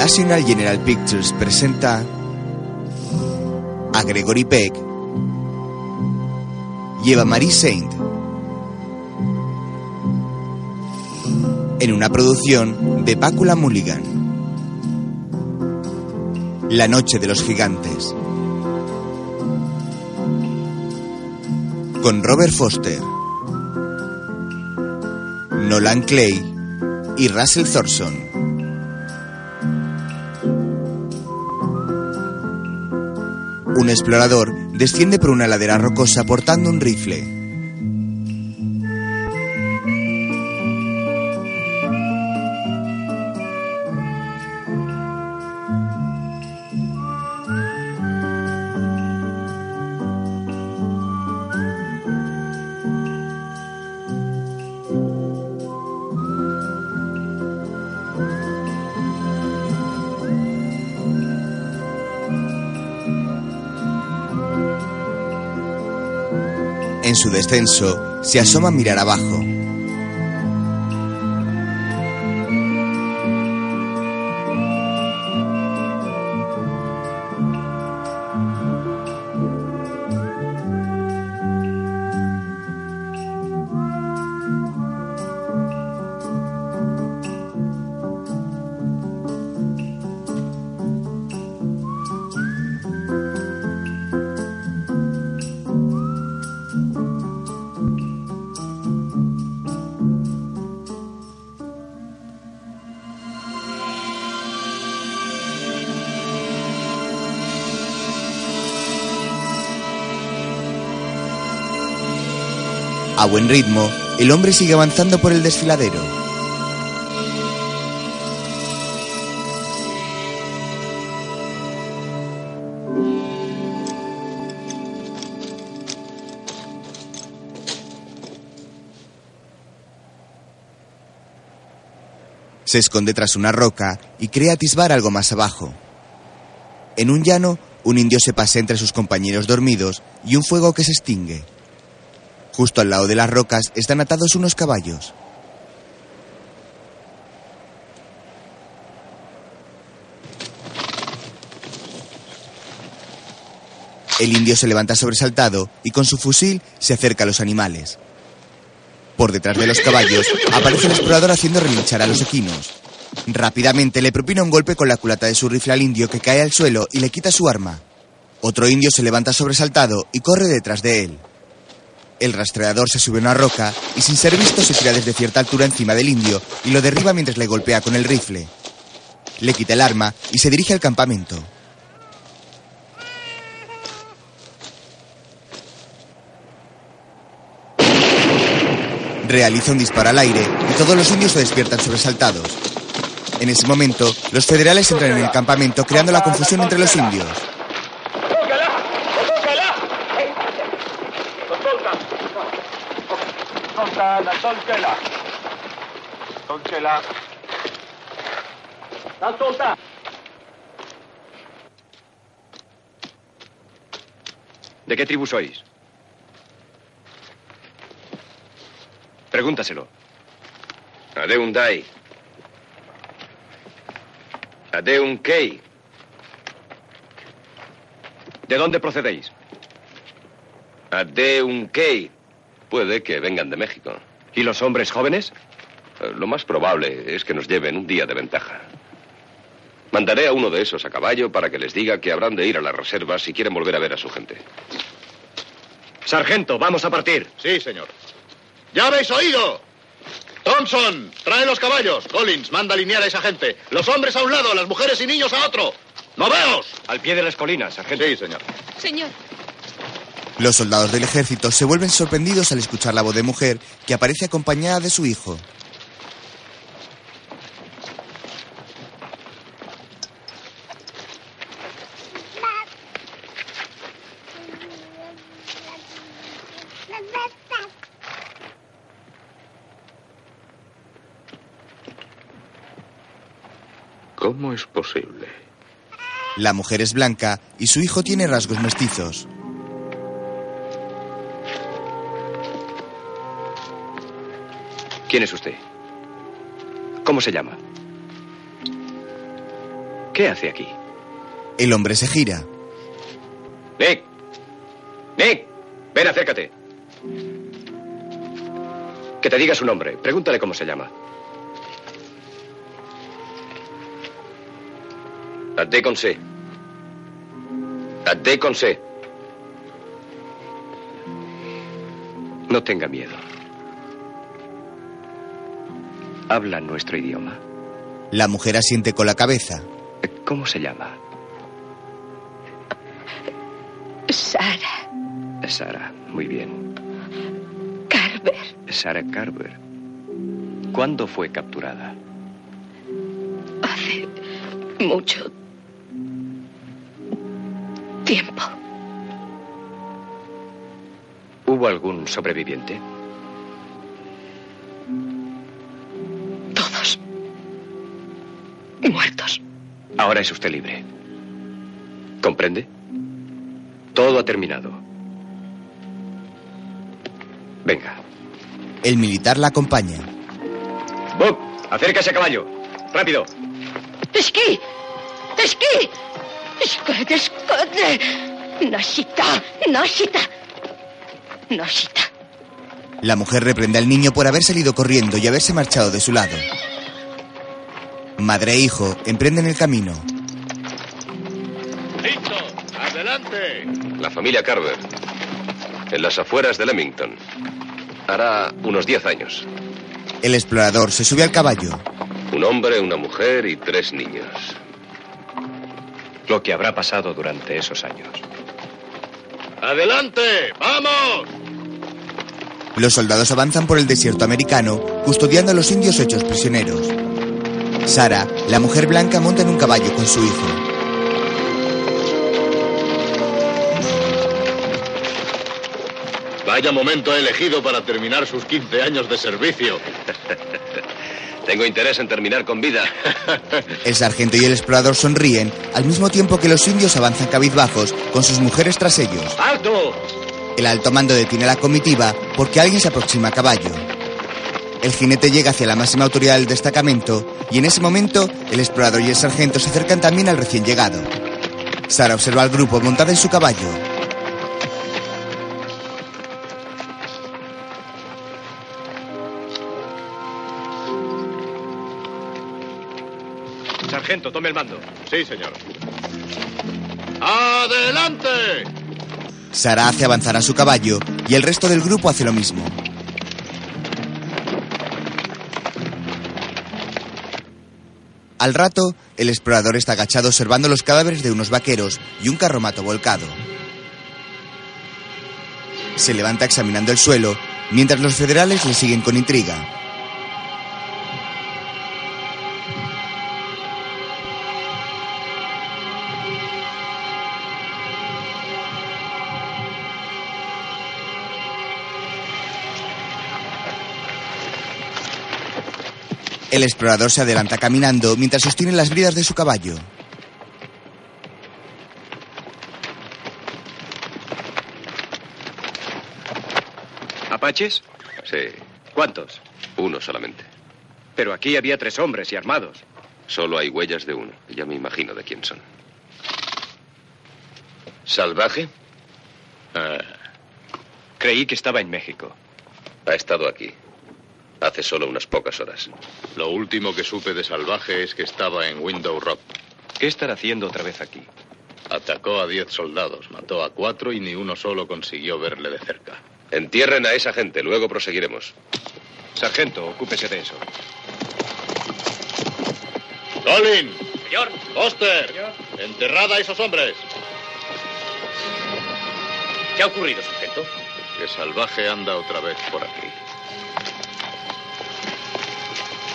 National General Pictures presenta a Gregory Peck y Eva Marie Saint en una producción de Pácula Mulligan. La noche de los gigantes. Con Robert Foster, Nolan Clay y Russell Thorson. Un explorador desciende por una ladera rocosa portando un rifle. Su descenso, se asoma a mirar abajo. Buen ritmo, el hombre sigue avanzando por el desfiladero. Se esconde tras una roca y cree atisbar algo más abajo. En un llano, un indio se pasea entre sus compañeros dormidos y un fuego que se extingue. Justo al lado de las rocas están atados unos caballos. El indio se levanta sobresaltado y con su fusil se acerca a los animales. Por detrás de los caballos aparece el explorador haciendo relinchar a los equinos. Rápidamente le propina un golpe con la culata de su rifle al indio que cae al suelo y le quita su arma. Otro indio se levanta sobresaltado y corre detrás de él. El rastreador se sube a una roca y sin ser visto se tira desde cierta altura encima del indio y lo derriba mientras le golpea con el rifle. Le quita el arma y se dirige al campamento. Realiza un disparo al aire y todos los indios se despiertan sobresaltados. En ese momento, los federales entran en el campamento creando la confusión entre los indios. Soltala, soltela. Soltela. La solta. ¿De qué tribu sois? Pregúntaselo. Adeun Dai. Adeun Kei. ¿De dónde procedéis? Adeun Kei. Puede que vengan de México. ¿Y los hombres jóvenes? Eh, Lo más probable es que nos lleven un día de ventaja. Mandaré a uno de esos a caballo para que les diga que habrán de ir a las reservas si quieren volver a ver a su gente. Sargento, vamos a partir. Sí, señor. ¡Ya habéis oído! Thompson, trae los caballos. Collins, manda alinear a esa gente. Los hombres a un lado, las mujeres y niños a otro. ¡Moveos! Al pie de las colinas, sargento. Sí, señor. Señor, Los soldados del ejército se vuelven sorprendidos al escuchar la voz de mujer que aparece acompañada de su hijo. ¿Cómo es posible? La mujer es blanca y su hijo tiene rasgos mestizos. ¿Quién es usted? ¿Cómo se llama? ¿Qué hace aquí? El hombre se gira. Nick. Nick. Ven, acércate. Que te diga su nombre. Pregúntale cómo se llama. Adé con C. Adé con C. No tenga miedo. Habla nuestro idioma. La mujer asiente con la cabeza. ¿Cómo se llama? Sara Sara. Muy bien. Carver. Sara Carver. ¿Cuándo fue capturada? Hace mucho tiempo. ¿Hubo algún sobreviviente? Muertos. Ahora es usted libre. ¿Comprende? Todo ha terminado. Venga. El militar la acompaña. Bob, acércase a caballo. Rápido. ¡Esquí! ¡Esquí! ¡Esquí! ¡Esquí! ¡Nashita! ¡Nashita! ¡Nashita! La mujer reprende al niño por haber salido corriendo y haberse marchado de su lado. Madre e hijo emprenden el camino. ¡Listo! ¡Adelante! La familia Carver. En las afueras de Leamington. Hará unos 10 años. El explorador se sube al caballo. Un hombre, una mujer y tres niños. Lo que habrá pasado durante esos años. ¡Adelante! ¡Vamos! Los soldados avanzan por el desierto americano, custodiando a los indios hechos prisioneros. Sara, la mujer blanca, monta en un caballo con su hijo. Vaya momento elegido para terminar sus 15 años de servicio. Tengo interés en terminar con vida. El sargento y el explorador sonríen, al mismo tiempo que los indios avanzan cabizbajos, con sus mujeres tras ellos. ¡Alto! El alto mando detiene la comitiva porque alguien se aproxima a caballo. El jinete llega hacia la máxima autoridad del destacamento y en ese momento el explorador y el sargento se acercan también al recién llegado. Sara observa al grupo montada en su caballo. Sargento, tome el mando. Sí, señor. ¡Adelante! Sara hace avanzar a su caballo y el resto del grupo hace lo mismo. Al rato, el explorador está agachado observando los cadáveres de unos vaqueros y un carromato volcado. Se levanta examinando el suelo, mientras los federales le siguen con intriga. El explorador se adelanta caminando mientras sostiene las bridas de su caballo. ¿Apaches? Sí, ¿Cuántos? uno solamente. Pero aquí había tres hombres y armados. Solo hay huellas de uno. Ya me imagino de quién son. ¿Salvaje? Ah, Creí que estaba en México. Ha estado aquí. Hace solo unas pocas horas. lo último que supe de Salvaje es que estaba en Window Rock. ¿Qué estará haciendo otra vez aquí? Atacó a diez soldados, mató a cuatro y ni uno solo consiguió verle de cerca. Entierren a esa gente, luego proseguiremos. Sargento, ocúpese de eso. ¡Colin! Señor. ¡Foster! ¡Enterrad a esos hombres! ¿Qué ha ocurrido, sargento? Que Salvaje anda otra vez por aquí.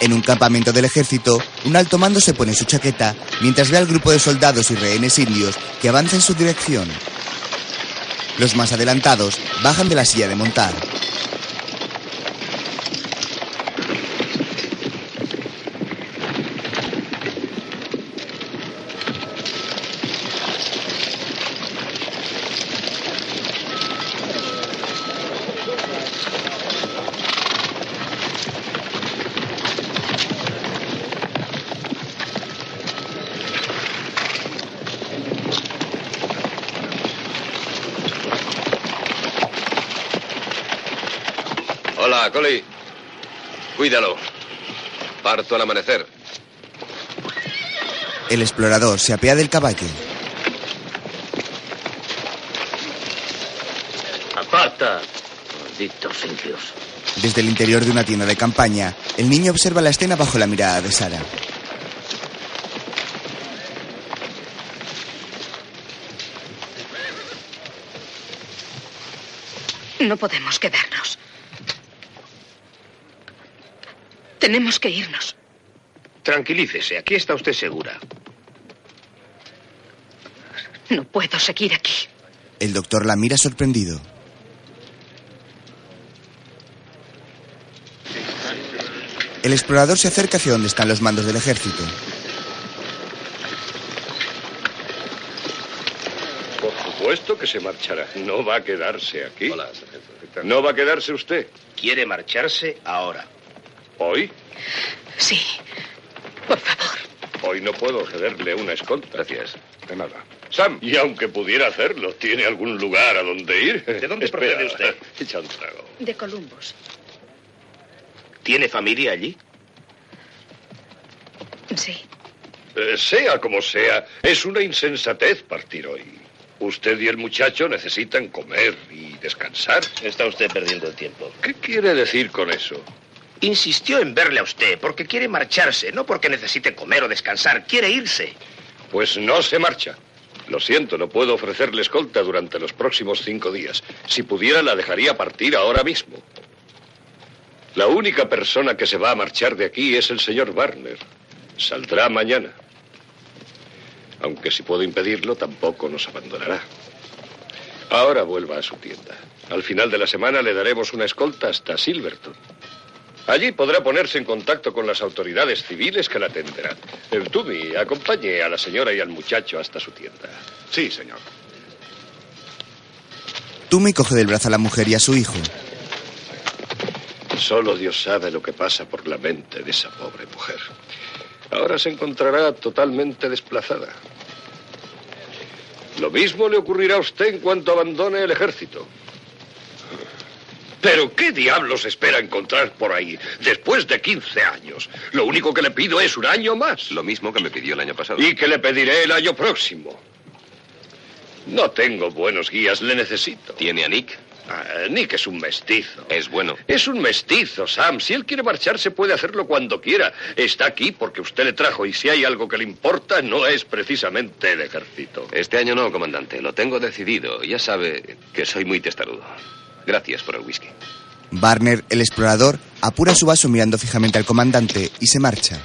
En un campamento del ejército, un alto mando se pone su chaqueta mientras ve al grupo de soldados y rehenes indios que avanza en su dirección. Los más adelantados bajan de la silla de montar. Parto al amanecer. El explorador se apea del caballo. Aparta, malditos indios. Desde el interior de una tienda de campaña, el niño observa la escena bajo la mirada de Sara. No podemos quedarnos. Tenemos que irnos. Tranquilícese, aquí está usted segura. No puedo seguir aquí. El doctor la mira sorprendido. El explorador se acerca hacia donde están los mandos del ejército. Por supuesto que se marchará. No va a quedarse aquí. Hola, sargento. No va a quedarse usted. Quiere marcharse ahora. Sí. Por favor. Hoy no puedo cederle una escolta. Gracias. De nada. Sam, y aunque pudiera hacerlo, ¿tiene algún lugar a donde ir? ¿De dónde Espera, procede usted? Echa un trago. De Columbus. ¿Tiene familia allí? Sí. Eh, sea como sea, es una insensatez partir hoy. Usted y el muchacho necesitan comer y descansar. Está usted perdiendo el tiempo. ¿Qué quiere decir con eso? Insistió en verle a usted porque quiere marcharse, no porque necesite comer o descansar. Quiere irse. Pues no se marcha. Lo siento, no puedo ofrecerle escolta durante los próximos cinco días. Si pudiera, la dejaría partir ahora mismo. La única persona que se va a marchar de aquí es el señor Warner. Saldrá mañana. Aunque si puedo impedirlo, tampoco nos abandonará. Ahora vuelva a su tienda. Al final de la semana le daremos una escolta hasta Silverton. Allí podrá ponerse en contacto con las autoridades civiles que la atenderán. El Tumi, acompañe a la señora y al muchacho hasta su tienda. Sí, señor. Tumi coge del brazo a la mujer y a su hijo. Solo Dios sabe lo que pasa por la mente de esa pobre mujer. Ahora se encontrará totalmente desplazada. Lo mismo le ocurrirá a usted en cuanto abandone el ejército. Pero ¿qué diablos espera encontrar por ahí después de 15 años? Lo único que le pido es un año más. Lo mismo que me pidió el año pasado. Y que le pediré el año próximo. No tengo buenos guías, le necesito. ¿Tiene a Nick? Ah, Nick es un mestizo. Es bueno. Es un mestizo, Sam. Si él quiere marcharse, puede hacerlo cuando quiera. Está aquí porque usted le trajo y si hay algo que le importa, no es precisamente el ejército. Este año no, comandante. Lo tengo decidido. Ya sabe que soy muy testarudo. Gracias por el whisky. Barner, el explorador, apura su vaso mirando fijamente al comandante y se marcha.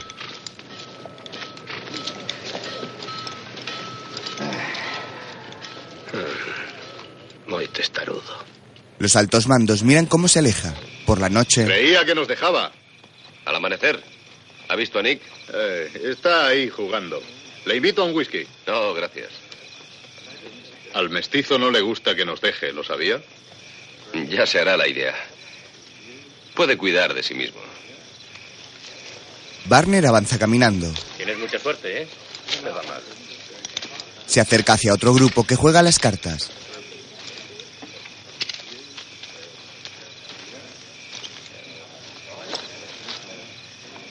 Muy testarudo. Los altos mandos miran cómo se aleja. Por la noche, Creía que nos dejaba. Al amanecer. ¿Ha visto a Nick? Eh, está ahí jugando. Le invito a un whisky. No, gracias. Al mestizo no le gusta que nos deje, ¿lo sabía? Ya se hará la idea. Puede cuidar de sí mismo. Barner avanza caminando. Tienes mucha suerte, ¿eh? No me va mal. Se acerca hacia otro grupo que juega a las cartas.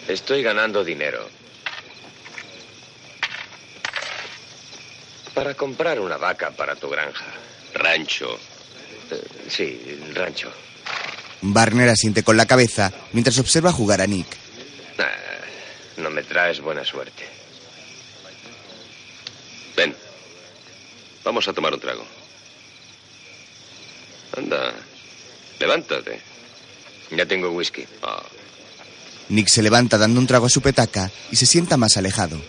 Estoy ganando dinero. Para comprar una vaca para tu granja. Rancho. Eh, sí, rancho. Barner asiente con la cabeza mientras observa jugar a Nick. No me traes buena suerte. Ven. Vamos a tomar un trago. Anda. Levántate. Ya tengo whisky. Ah, Nick se levanta dando un trago a su petaca y se sienta más alejado.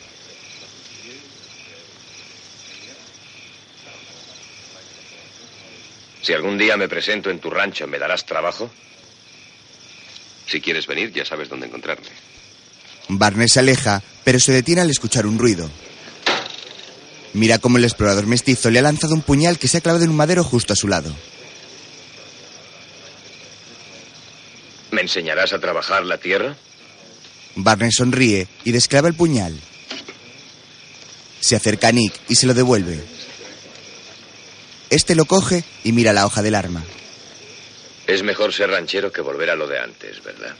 Si algún día me presento en tu rancho, ¿me darás trabajo? si quieres venir, ya sabes dónde encontrarme. Barner se aleja, pero se detiene al escuchar un ruido. Mira cómo el explorador mestizo le ha lanzado un puñal que se ha clavado en un madero justo a su lado. ¿Me enseñarás a trabajar la tierra? Barner sonríe y desclava el puñal. Se acerca a Nick y se lo devuelve. Este lo coge y mira la hoja del arma. Es mejor ser ranchero que volver a lo de antes, ¿verdad?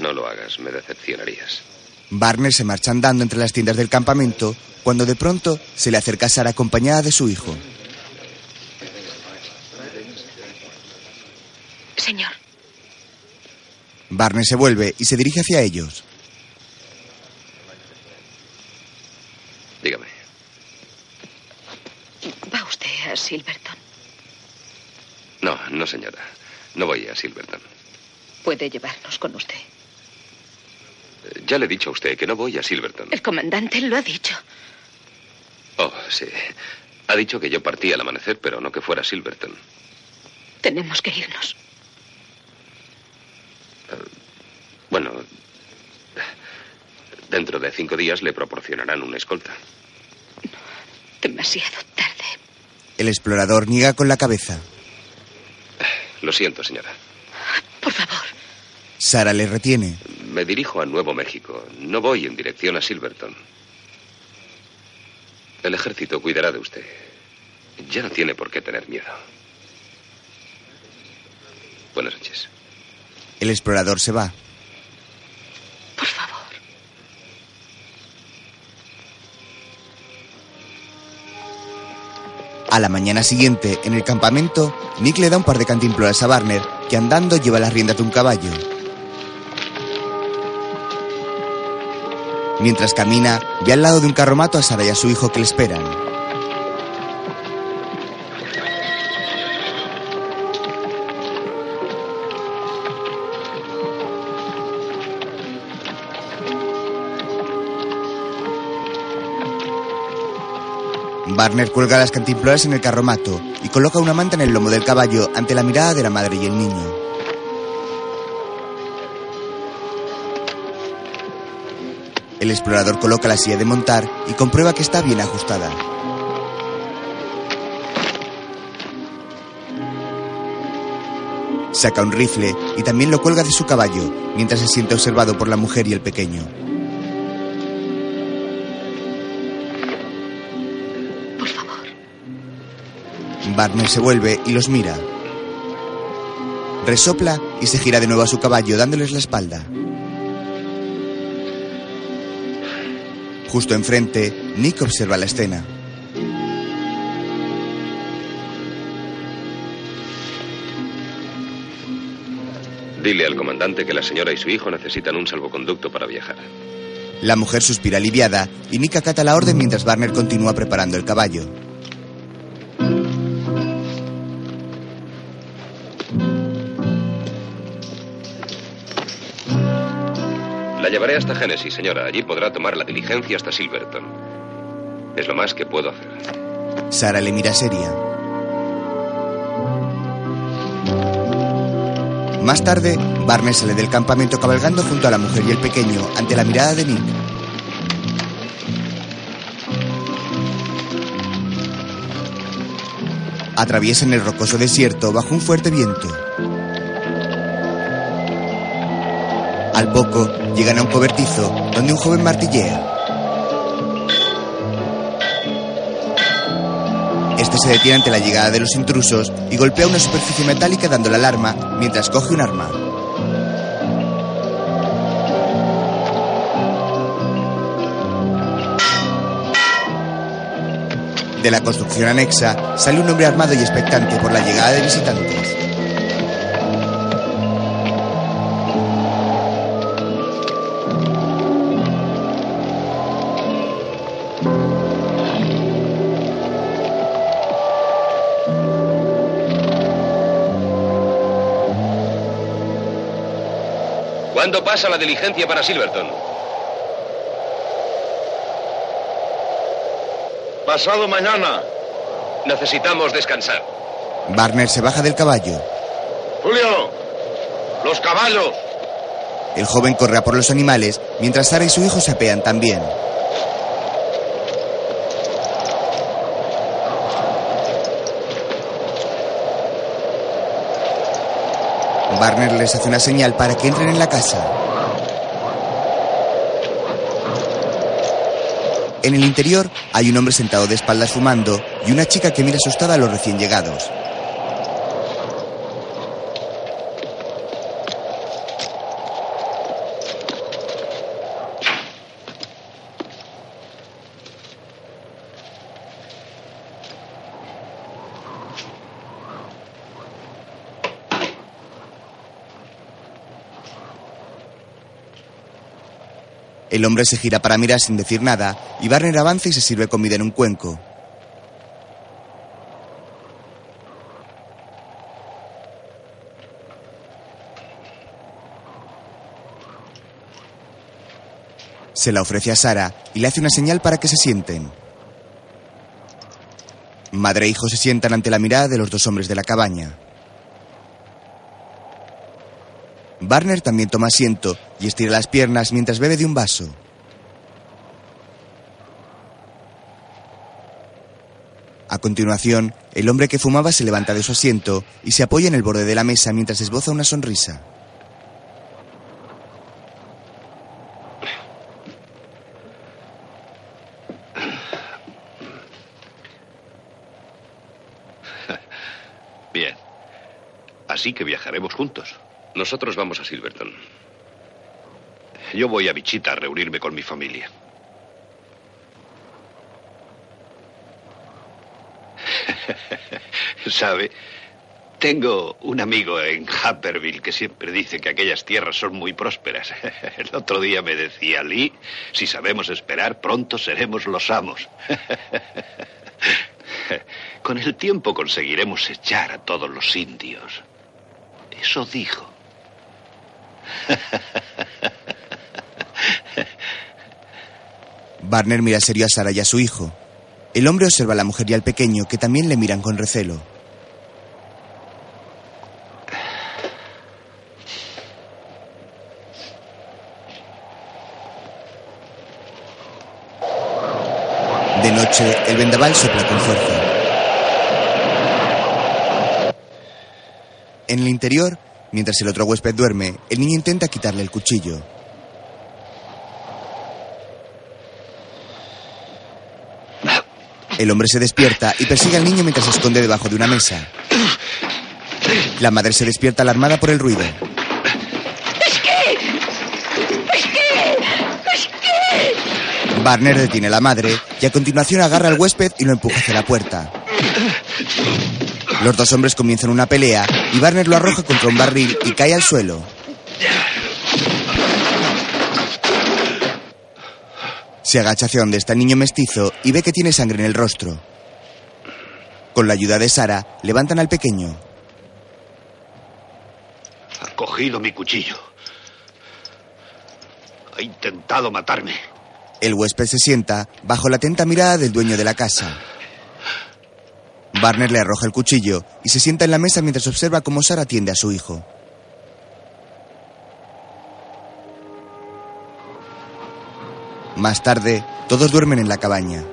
No lo hagas, me decepcionarías. Barner se marcha andando entre las tiendas del campamento cuando de pronto se le acerca Sara acompañada de su hijo. Señor, Barner se vuelve y se dirige hacia ellos. Dígame. ¿Va usted a Silverton? No, no, señora. No voy a Silverton. Puede llevarnos con usted. Eh, Ya le he dicho a usted que no voy a Silverton. El comandante lo ha dicho. Oh, sí. Ha dicho que yo partí al amanecer, pero no que fuera a Silverton. Tenemos que irnos. Bueno, dentro de cinco días le proporcionarán una escolta. Demasiado tarde. El explorador niega con la cabeza. Lo siento, señora. Por favor, Sara le retiene. Me dirijo a Nuevo México. No voy en dirección a Silverton. El ejército cuidará de usted. Ya no tiene por qué tener miedo. Buenas noches. El explorador se va. A la mañana siguiente, en el campamento, Nick le da un par de cantimploras a Barner, que andando lleva las riendas de un caballo. Mientras camina, ve al lado de un carromato a Sara y a su hijo que le esperan. Barner cuelga las cantimploras en el carromato y coloca una manta en el lomo del caballo ante la mirada de la madre y el niño. El explorador coloca la silla de montar y comprueba que está bien ajustada. Saca un rifle y también lo cuelga de su caballo, mientras se siente observado por la mujer y el pequeño. Barner se vuelve y los mira. Resopla y se gira de nuevo a su caballo, dándoles la espalda. Justo enfrente, Nick observa la escena. Dile al comandante que la señora y su hijo necesitan un salvoconducto para viajar. La mujer suspira aliviada y Nick acata la orden mientras Barner continúa preparando el caballo. Hasta Genesis, señora. Allí podrá tomar la diligencia hasta Silverton. Es lo más que puedo hacer. Sara le mira seria. Más tarde, Barner sale del campamento cabalgando junto a la mujer y el pequeño ante la mirada de Nick. Atraviesan el rocoso desierto bajo un fuerte viento. Al poco, llegan a un cobertizo donde un joven martillea. Este se detiene ante la llegada de los intrusos y golpea una superficie metálica dando la alarma mientras coge un arma. De la construcción anexa sale un hombre armado y expectante por la llegada de visitantes. ¿Cuándo pasa la diligencia para Silverton? Pasado mañana. Necesitamos descansar. Barner se baja del caballo. Julio, los caballos. El joven corre a por los animales mientras Sara y su hijo se apean también. Barner les hace una señal para que entren en la casa. En el interior hay un hombre sentado de espaldas fumando y una chica que mira asustada a los recién llegados. El hombre se gira para mirar sin decir nada y Barner avanza y se sirve comida en un cuenco. Se la ofrece a Sara y le hace una señal para que se sienten. Madre e hijo se sientan ante la mirada de los dos hombres de la cabaña. Barner también toma asiento y estira las piernas mientras bebe de un vaso. A continuación, el hombre que fumaba se levanta de su asiento y se apoya en el borde de la mesa mientras esboza una sonrisa. Bien. Así que viajaremos juntos. Nosotros vamos a Silverton. Yo voy a Wichita a reunirme con mi familia. ¿Sabe? Tengo un amigo en Happerville que siempre dice que aquellas tierras son muy prósperas. El otro día me decía, Lee, si sabemos esperar, pronto seremos los amos. Con el tiempo conseguiremos echar a todos los indios. Eso dijo. Barner mira serio a Sara y a su hijo. El hombre observa a la mujer y al pequeño que también le miran con recelo. De noche, el vendaval sopla con fuerza. En el interior, mientras el otro huésped duerme, el niño intenta quitarle el cuchillo. El hombre se despierta y persigue al niño mientras se esconde debajo de una mesa. La madre se despierta alarmada por el ruido. Barner detiene a la madre y a continuación agarra al huésped y lo empuja hacia la puerta. Los dos hombres comienzan una pelea y Barner lo arroja contra un barril y cae al suelo. Se agacha hacia donde está el niño mestizo y ve que tiene sangre en el rostro. Con la ayuda de Sara, levantan al pequeño. Ha cogido mi cuchillo. Ha intentado matarme. El huésped se sienta bajo la atenta mirada del dueño de la casa. Barner le arroja el cuchillo y se sienta en la mesa mientras observa cómo Sara atiende a su hijo. Más tarde, todos duermen en la cabaña.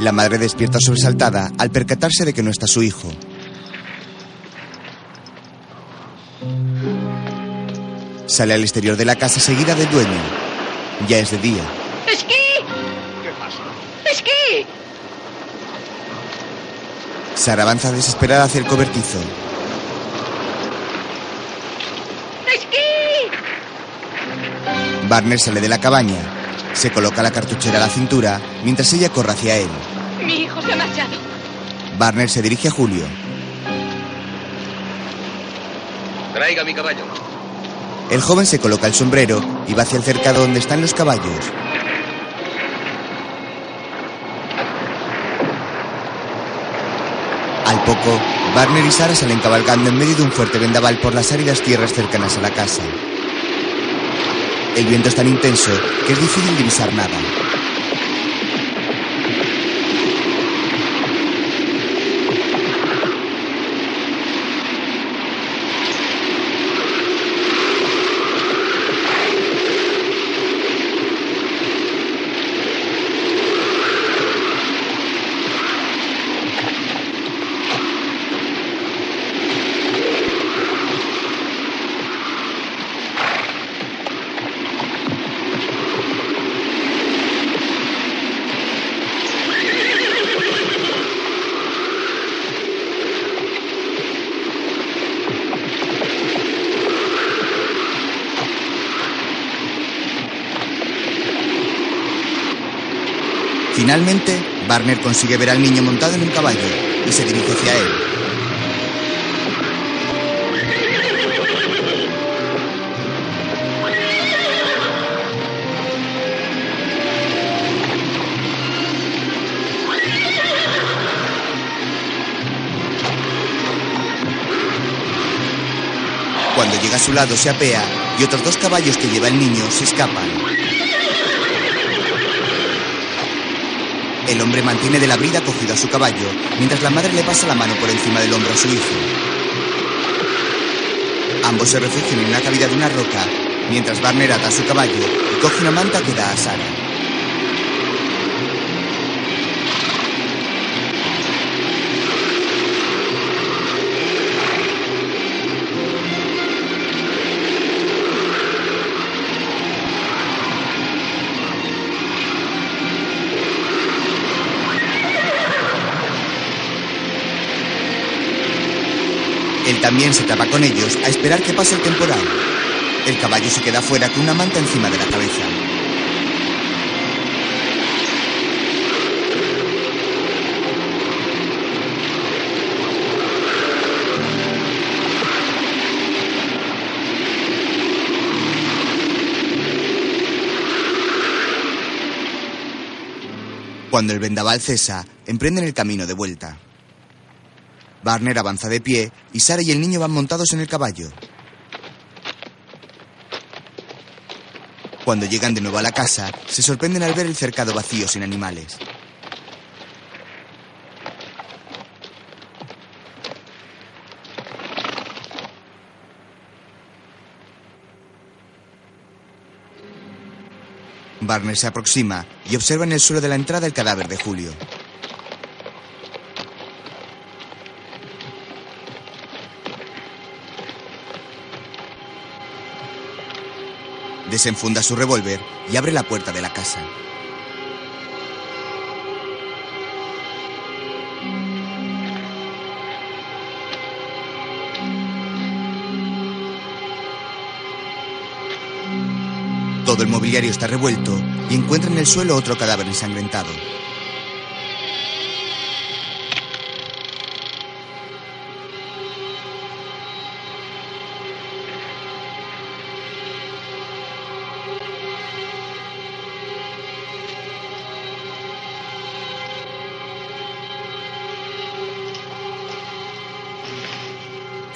La madre despierta sobresaltada al percatarse de que no está su hijo. Sale al exterior de la casa seguida del dueño. Ya es de día. ¡Es que! ¿Qué pasa? ¡Es que! Sara avanza desesperada hacia el cobertizo. ¡Es que! Barner sale de la cabaña. Se coloca la cartuchera a la cintura mientras ella corre hacia él. Mi hijo se ha marchado. Barner se dirige a Julio. Traiga mi caballo. El joven se coloca el sombrero y va hacia el cercado donde están los caballos. Poco, y Sara salen cabalgando en medio de un fuerte vendaval por las áridas tierras cercanas a la casa. El viento es tan intenso que es difícil divisar nada. Finalmente, Barner consigue ver al niño montado en un caballo y se dirige hacia él. Cuando llega a su lado se apea y otros dos caballos que lleva el niño se escapan. El hombre mantiene de la brida cogido a su caballo, mientras la madre le pasa la mano por encima del hombro a su hijo. Ambos se refugian en una cavidad de una roca, mientras Barner ata a su caballo y coge una manta que da a Sara. También se tapa con ellos a esperar que pase el temporal. El caballo se queda fuera con una manta encima de la cabeza. Cuando el vendaval cesa, emprenden el camino de vuelta. Barner avanza de pie y Sara y el niño van montados en el caballo. Cuando llegan de nuevo a la casa, se sorprenden al ver el cercado vacío sin animales. Barner se aproxima y observa en el suelo de la entrada el cadáver de Julio. Desenfunda su revólver y abre la puerta de la casa. Todo el mobiliario está revuelto y encuentra en el suelo otro cadáver ensangrentado.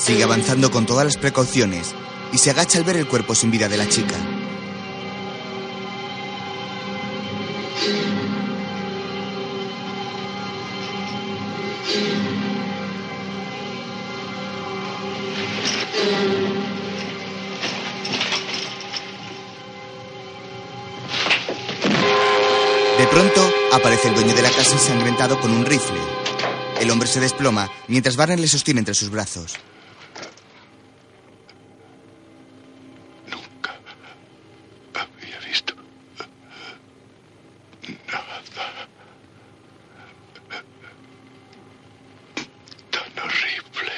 Sigue avanzando con todas las precauciones y se agacha al ver el cuerpo sin vida de la chica. De pronto aparece el dueño de la casa ensangrentado con un rifle. El hombre se desploma mientras Barner le sostiene entre sus brazos. Había visto nada tan horrible.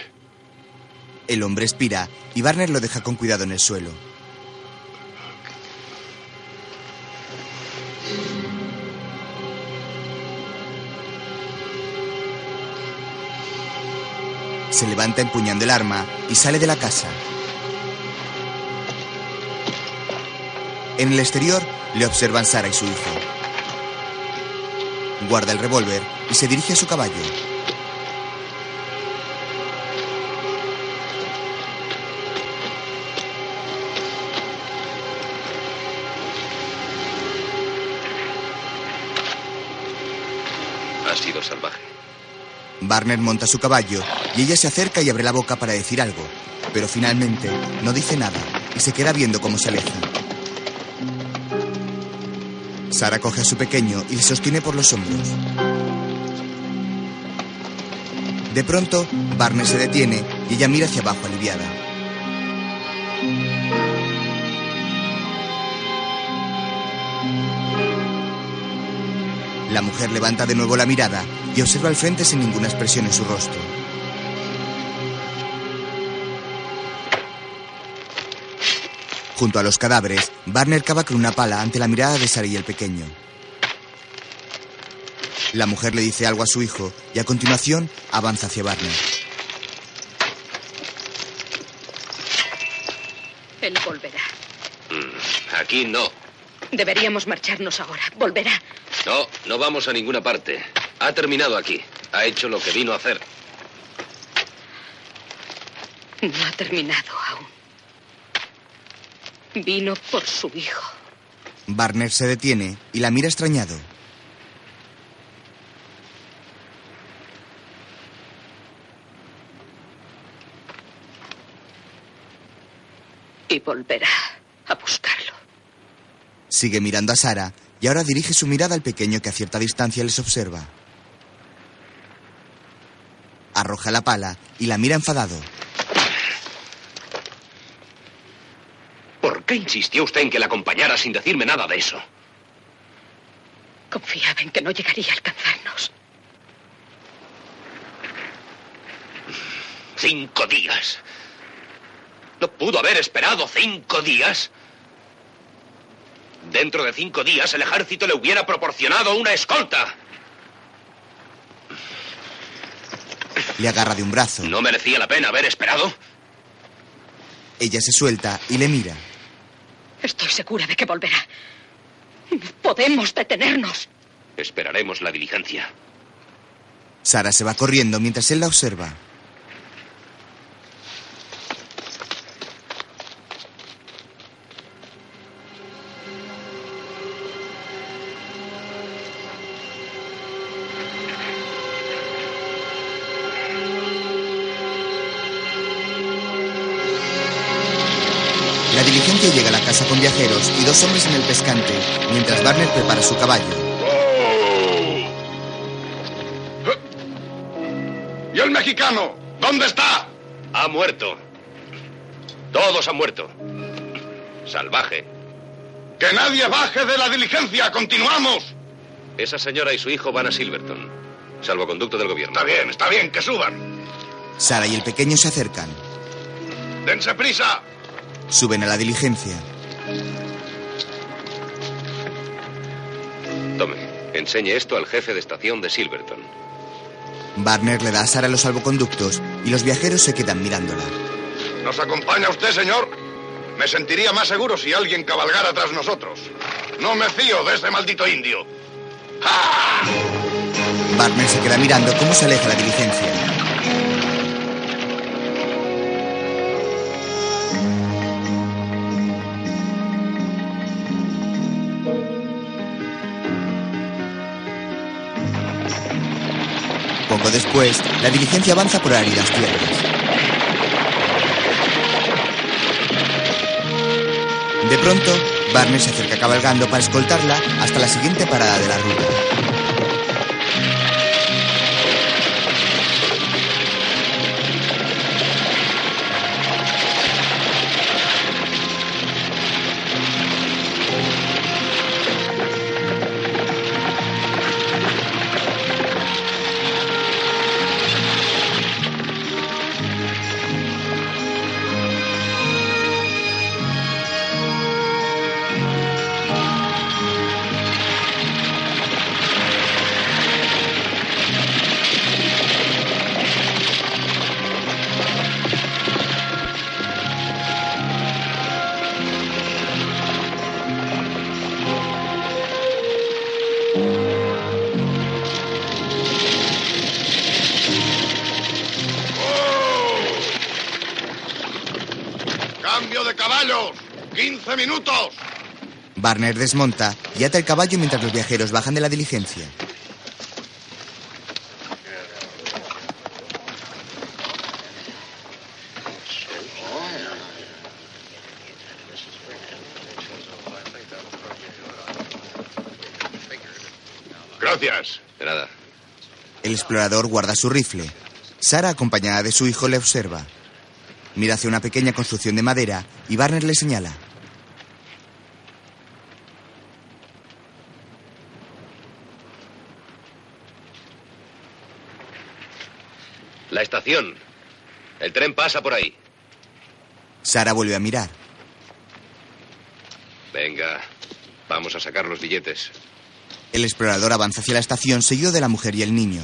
El hombre expira y Barner lo deja con cuidado en el suelo. Se levanta empuñando el arma y sale de la casa. En el exterior le observan Sara y su hijo. Guarda el revólver y se dirige a su caballo. Barner monta su caballo y ella se acerca y abre la boca para decir algo, pero finalmente no dice nada y se queda viendo cómo se aleja. Sara coge a su pequeño y le sostiene por los hombros. De pronto, Barner se detiene y ella mira hacia abajo aliviada. La mujer levanta de nuevo la mirada y observa al frente sin ninguna expresión en su rostro. Junto a los cadáveres, Barner cava con una pala ante la mirada de Sara y el pequeño. La mujer le dice algo a su hijo y a continuación avanza hacia Barner. Él volverá. Mm, Aquí no. Deberíamos marcharnos ahora. Volverá. No, no vamos a ninguna parte. Ha terminado aquí. Ha hecho lo que vino a hacer. No ha terminado aún. Vino por su hijo. Barner se detiene y la mira extrañado. Y volverá a buscarlo. Sigue mirando a Sara y ahora dirige su mirada al pequeño que a cierta distancia les observa. Arroja la pala y la mira enfadado. ¿Por qué insistió usted en que la acompañara sin decirme nada de eso? Confiaba en que no llegaría a alcanzarnos. Cinco días. ¿No pudo haber esperado cinco días? Dentro de cinco días el ejército le hubiera proporcionado una escolta. Le agarra de un brazo. ¿No merecía la pena haber esperado? Ella se suelta y le mira. Estoy segura de que volverá. No podemos detenernos. Esperaremos la diligencia. Sara se va corriendo mientras él la observa. Dos hombres en el pescante, mientras Barner prepara su caballo. ¿Y el mexicano? ¿Dónde está? Ha muerto. Todos han muerto. Salvaje. ¡Que nadie baje de la diligencia! ¡Continuamos! Esa señora y su hijo van a Silverton. Salvoconducto del gobierno. Está bien, está bien, que suban. Sara y el pequeño se acercan. ¡Dense prisa! Suben a la diligencia. Tome, enseñe esto al jefe de estación de Silverton. Barner le da a Sara los salvoconductos y los viajeros se quedan mirándola. ¿Nos acompaña usted, señor? Me sentiría más seguro si alguien cabalgara tras nosotros. No me fío de este maldito indio. ¡Ah! Barner se queda mirando cómo se aleja la diligencia. Después, la diligencia avanza por áridas tierras. De pronto, Barner se acerca cabalgando para escoltarla hasta la siguiente parada de la ruta. Barner desmonta y ata el caballo mientras los viajeros bajan de la diligencia. Gracias. De nada. El explorador guarda su rifle. Sara, acompañada de su hijo, le observa. Mira hacia una pequeña construcción de madera y Barner le señala. La estación. El tren pasa por ahí. Sara vuelve a mirar. Venga, vamos a sacar los billetes. El explorador avanza hacia la estación seguido de la mujer y el niño.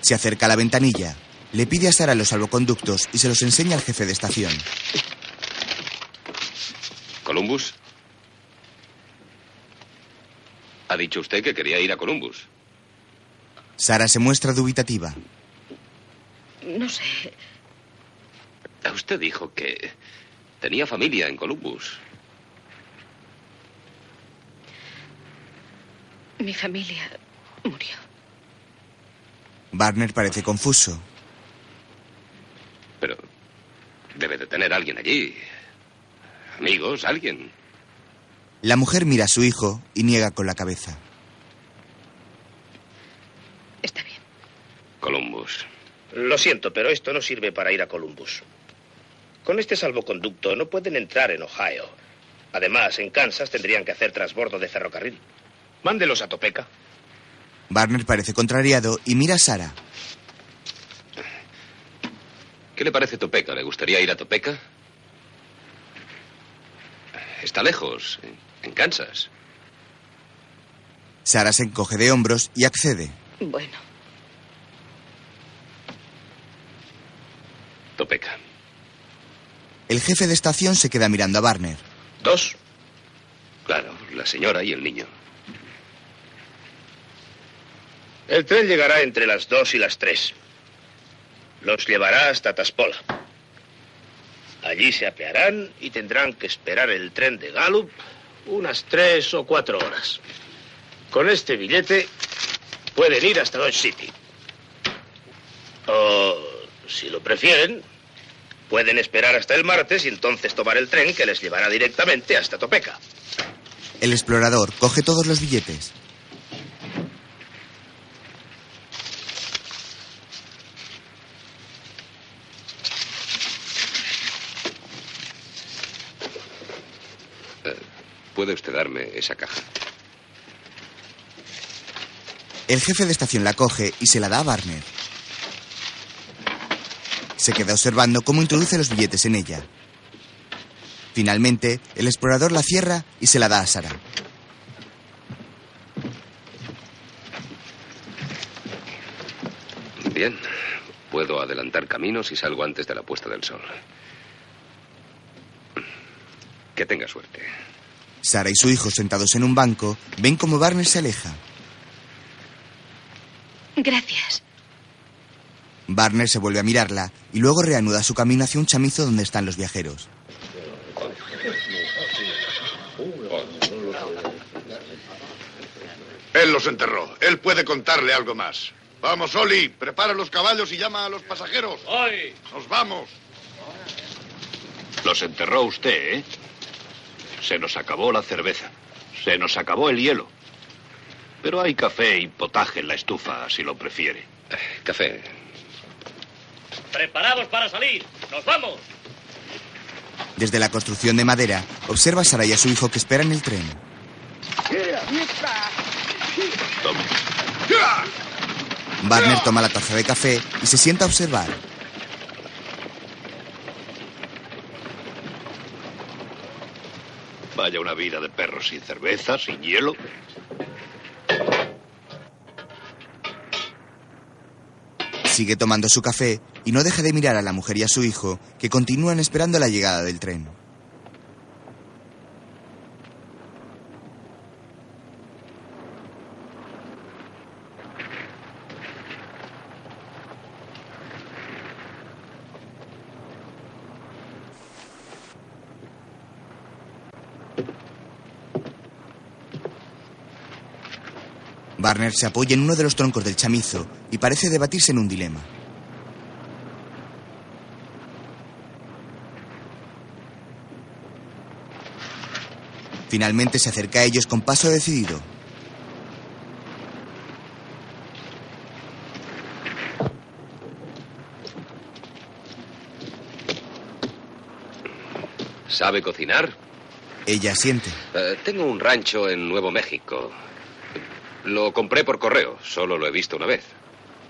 Se acerca a la ventanilla. Le pide a Sara los salvoconductos y se los enseña al jefe de estación. Columbus. Ha dicho usted que quería ir a Columbus. Sara se muestra dubitativa. No sé. Usted dijo que tenía familia en Columbus. Mi familia murió. Barner parece confuso. Pero debe de tener alguien allí. Amigos, alguien. La mujer mira a su hijo y niega con la cabeza. Está bien. Columbus. Lo siento, pero esto no sirve para ir a Columbus. Con este salvoconducto no pueden entrar en Ohio. Además, en Kansas tendrían que hacer transbordo de ferrocarril. Mándelos a Topeka. Barner parece contrariado y mira a Sara. ¿Qué le parece Topeka? ¿Le gustaría ir a Topeka? Está lejos, en Kansas. Sara se encoge de hombros y accede. Bueno, Topeka. El jefe de estación se queda mirando a Barner. ¿Dos? Claro, la señora y el niño. El tren llegará entre las dos y las tres. Los llevará hasta Taspola. Allí se apearán y tendrán que esperar el tren de Gallup unas tres o cuatro horas. Con este billete pueden ir hasta Dodge City. O, si lo prefieren, pueden esperar hasta el martes y entonces tomar el tren que les llevará directamente hasta Topeka. El explorador coge todos los billetes. ¿Puede usted darme esa caja? El jefe de estación la coge y se la da a Barner. Se queda observando cómo introduce los billetes en ella. Finalmente, el explorador la cierra y se la da a Sara. Bien. Puedo adelantar caminos y salgo antes de la puesta del sol. Que tenga suerte. Sara y su hijo, sentados en un banco, ven cómo Barner se aleja. gracias. Barner se vuelve a mirarla y luego reanuda su camino hacia un chamizo donde están los viajeros. Él los enterró. Él puede contarle algo más. Vamos, Oli, prepara los caballos y llama a los pasajeros. ¡Ay! Nos vamos. Los enterró usted, ¿eh? Se nos acabó la cerveza. Se nos acabó el hielo. Pero hay café y potaje en la estufa, si lo prefiere. Café. Preparados para salir. ¡Nos vamos! Desde la construcción de madera, observa a Sara y a su hijo que esperan el tren. Tome. Barner toma la taza de café y se sienta a observar. Vaya una vida de perro sin cerveza, sin hielo. Sigue tomando su café y no deja de mirar a la mujer y a su hijo, que continúan esperando la llegada del tren. Barner se apoya en uno de los troncos del chamizo y parece debatirse en un dilema. Finalmente se acerca a ellos con paso decidido. ¿Sabe cocinar? Ella siente. Eh, tengo un rancho en Nuevo México. Lo compré por correo, solo lo he visto una vez.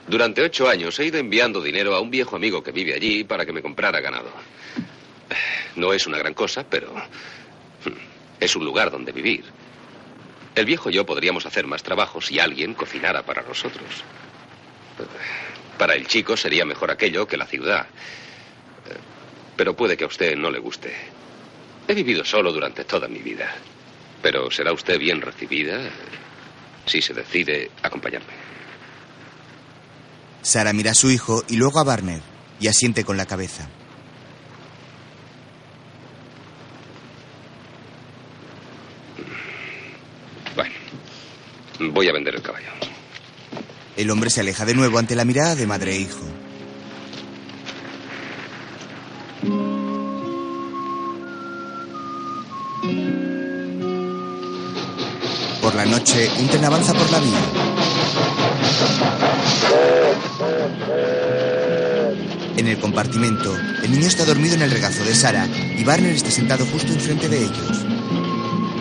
Durante ocho años he ido enviando dinero a un viejo amigo que vive allí para que me comprara ganado. No es una gran cosa, pero hmm, es un lugar donde vivir. El viejo y yo podríamos hacer más trabajo si alguien cocinara para nosotros. Para el chico sería mejor aquello que la ciudad. Pero puede que a usted no le guste. He vivido solo durante toda mi vida. Pero será usted bien recibida. Si se decide acompañarme. Sara mira a su hijo y luego a Barner y asiente con la cabeza. Bueno, voy a vender el caballo. El hombre se aleja de nuevo ante la mirada de madre e hijo. Noche, un tren avanza por la vía. En el compartimento, el niño está dormido en el regazo de Sara y Barner está sentado justo enfrente de ellos.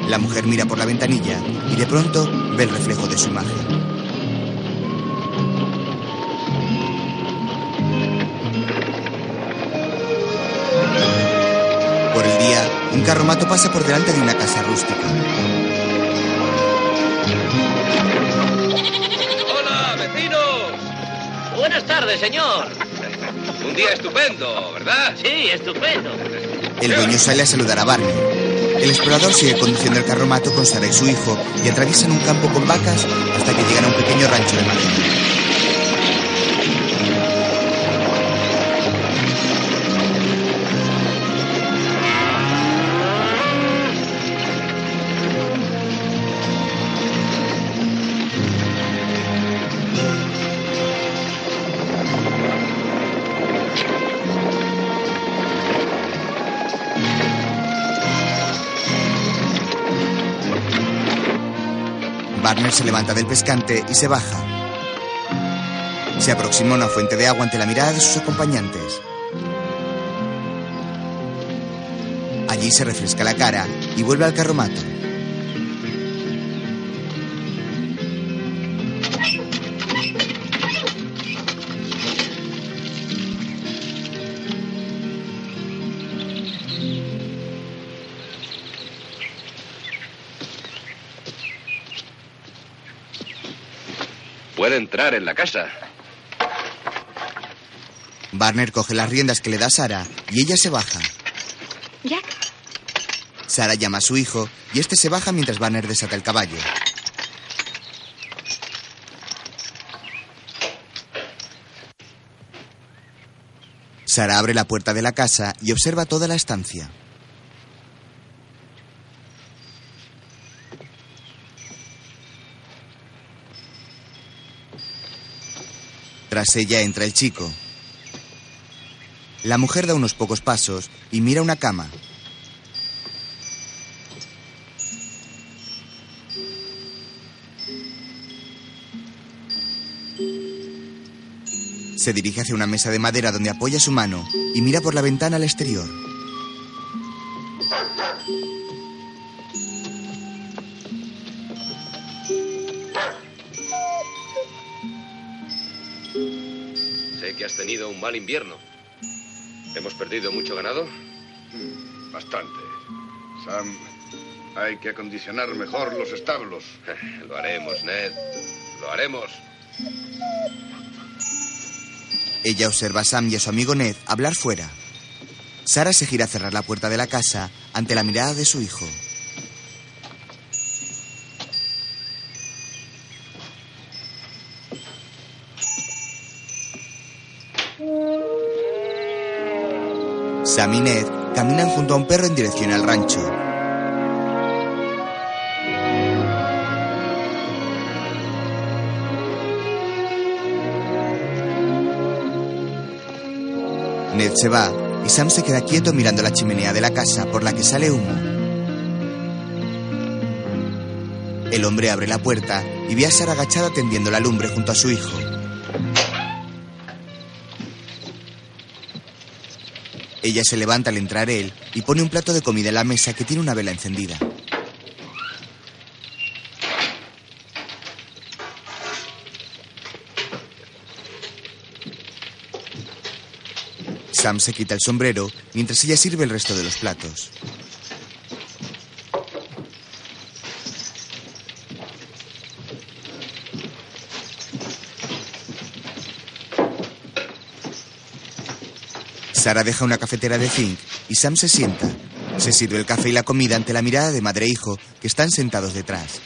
La mujer mira por la ventanilla y de pronto ve el reflejo de su imagen. Por el día, un carromato pasa por delante de una casa rústica. Buenas tardes, señor. Un día estupendo, ¿verdad? Sí, estupendo. El dueño sale a saludar a Barney. El explorador sigue conduciendo el carromato con Sara y su hijo y atraviesan un campo con vacas hasta que llegan a un pequeño rancho de madera. Se levanta del pescante y se baja. Se aproxima a una fuente de agua ante la mirada de sus acompañantes. Allí se refresca la cara y vuelve al carromato. Entrar en la casa. Barner coge las riendas que le da Sara y ella se baja. Jack, Sara llama a su hijo y este se baja mientras Barner desata el caballo. Sara abre la puerta de la casa y observa toda la estancia. Ella entra el chico. La mujer da unos pocos pasos y mira una cama. Se dirige hacia una mesa de madera donde apoya su mano y mira por la ventana al exterior. Mal invierno. ¿Hemos perdido mucho ganado? Bastante. Sam, hay que acondicionar mejor los establos. Lo haremos, Ned. Lo haremos. Ella observa a Sam y a su amigo Ned hablar fuera. Sara se gira a cerrar la puerta de la casa ante la mirada de su hijo. Sam y Ned caminan junto a un perro en dirección al rancho. Ned se va y Sam se queda quieto mirando la chimenea de la casa por la que sale humo. El hombre abre la puerta y ve a Sara agachada tendiendo la lumbre junto a su hijo. Ella se levanta al entrar él y pone un plato de comida en la mesa que tiene una vela encendida. Sam se quita el sombrero mientras ella sirve el resto de los platos. Sara deja una cafetera de zinc y Sam se sienta. Se sirve el café y la comida ante la mirada de madre e hijo que están sentados detrás.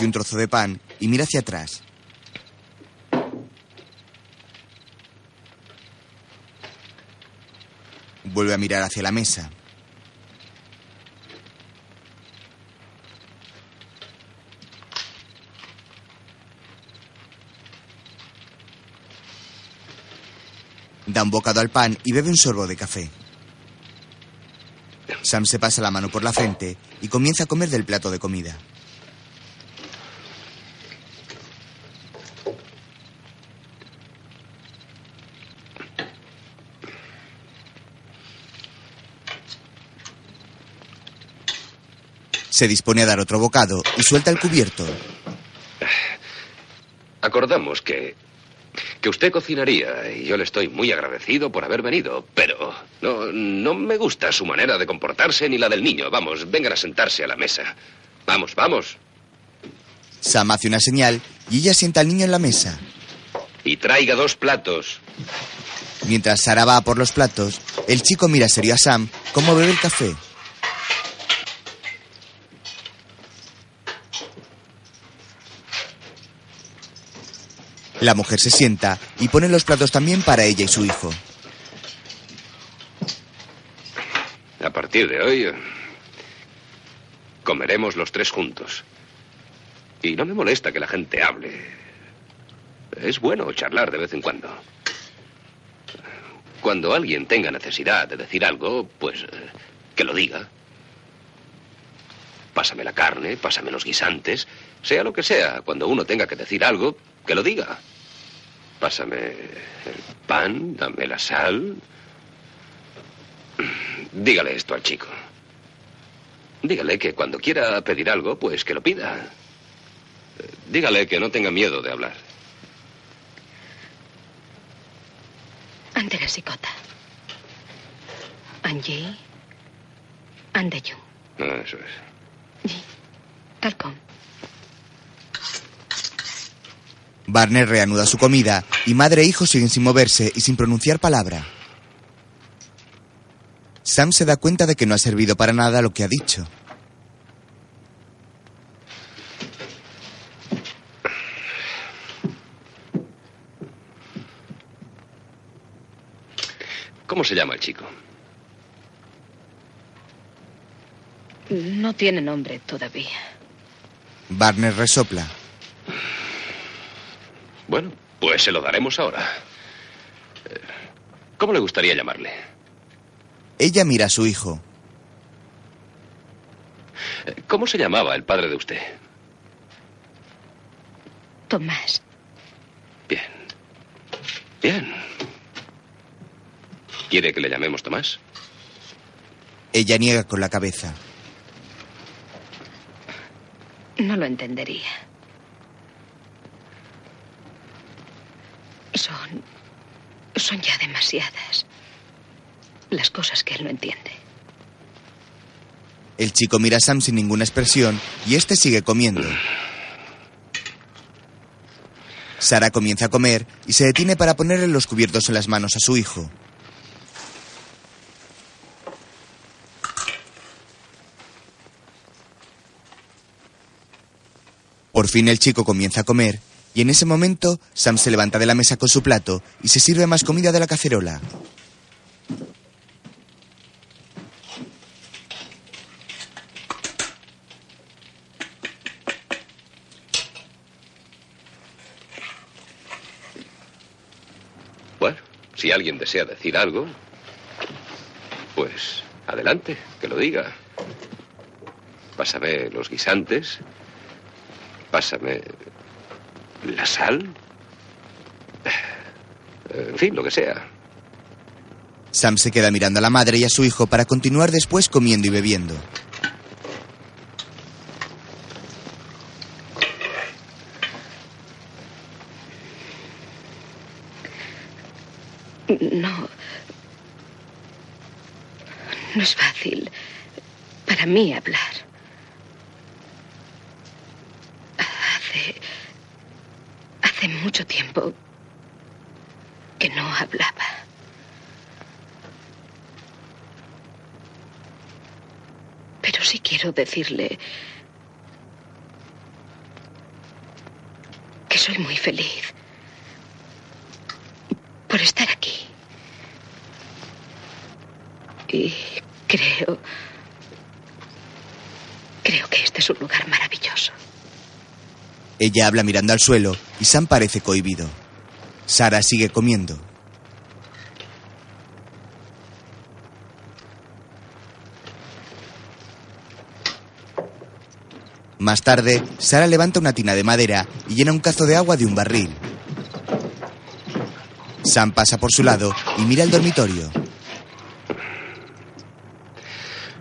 Un trozo de pan y mira hacia atrás. Vuelve a mirar hacia la mesa. Da un bocado al pan y bebe un sorbo de café. Sam se pasa la mano por la frente y comienza a comer del plato de comida. Se dispone a dar otro bocado y suelta el cubierto. Acordamos que. que usted cocinaría y yo le estoy muy agradecido por haber venido, pero no, no me gusta su manera de comportarse ni la del niño. Vamos, vengan a sentarse a la mesa. Vamos, vamos. Sam hace una señal y ella sienta al niño en la mesa. Y traiga dos platos. Mientras Sara va por los platos, el chico mira serio a Sam como bebe el café. La mujer se sienta y pone los platos también para ella y su hijo. A partir de hoy. comeremos los tres juntos. Y no me molesta que la gente hable. Es bueno charlar de vez en cuando. Cuando alguien tenga necesidad de decir algo, pues eh, que lo diga. Pásame la carne, pásame los guisantes, sea lo que sea. Cuando uno tenga que decir algo, que lo diga. Pásame el pan, dame la sal. Dígale esto al chico. Dígale que cuando quiera pedir algo, pues que lo pida. Dígale que no tenga miedo de hablar. Ante la psicota. Angie. Andeyun. Ah, eso es. Ji. Barner reanuda su comida y madre e hijo siguen sin moverse y sin pronunciar palabra. Sam se da cuenta de que no ha servido para nada lo que ha dicho. ¿Cómo se llama el chico? No tiene nombre todavía. Barner resopla. Bueno, pues se lo daremos ahora. Eh, ¿Cómo le gustaría llamarle? Ella mira a su hijo. Eh, ¿Cómo se llamaba el padre de usted? Tomás. Bien. Bien. ¿Quiere que le llamemos Tomás? Ella niega con la cabeza. No lo entendería. Son. Son ya demasiadas. Las cosas que él no entiende. El chico mira a Sam sin ninguna expresión y este sigue comiendo. Sara comienza a comer y se detiene para ponerle los cubiertos en las manos a su hijo. Por fin el chico comienza a comer y en ese momento Sam se levanta de la mesa con su plato y se sirve más comida de la cacerola. Bueno, si alguien desea decir algo, pues adelante, que lo diga. Pásame los guisantes. Pásame la sal. En fin, lo que sea. Sam se queda mirando a la madre y a su hijo para continuar después comiendo y bebiendo. No. No es fácil para mí hablar. Hace. Hace mucho tiempo que no hablaba. Decirle soy muy feliz por estar aquí. Y creo... Creo que este es un lugar maravilloso. Ella habla mirando al suelo y Sam parece cohibido. Sara sigue comiendo. Más tarde, Sara levanta una tina de madera y llena un cazo de agua de un barril. Sam pasa por su lado y mira el dormitorio.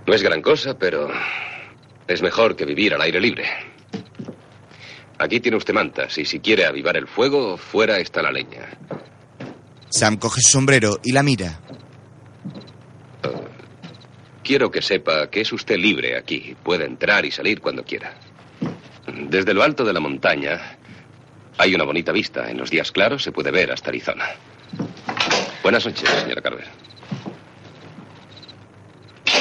No es gran cosa, pero es mejor que vivir al aire libre. Aquí tiene usted mantas y si quiere avivar el fuego, fuera está la leña. Sam coge su sombrero y la mira. Quiero que sepa que es usted libre aquí. Puede entrar y salir cuando quiera. Desde lo alto de la montaña hay una bonita vista. En los días claros se puede ver hasta Arizona. Buenas noches, señora Carver.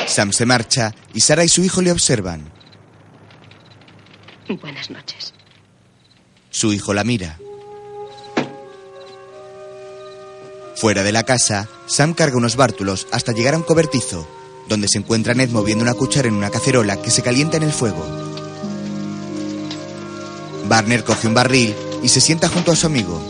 Sam se marcha y Sara y su hijo le observan. Buenas noches. Su hijo la mira. Fuera de la casa, Sam carga unos bártulos hasta llegar a un cobertizo, donde se encuentra Ned moviendo una cuchara en una cacerola que se calienta en el fuego. Barner coge un barril y se sienta junto a su amigo.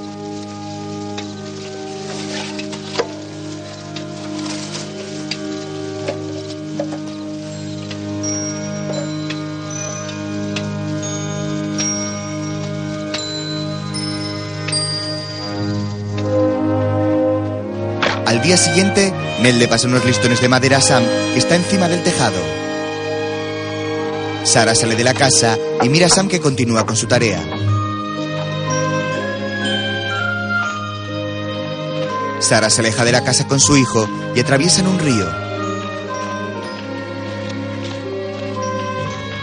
Al día siguiente, Ned le pasa unos listones de madera a Sam, que está encima del tejado. Sara sale de la casa y mira a Sam que continúa con su tarea. Sara se aleja de la casa con su hijo y atraviesan un río.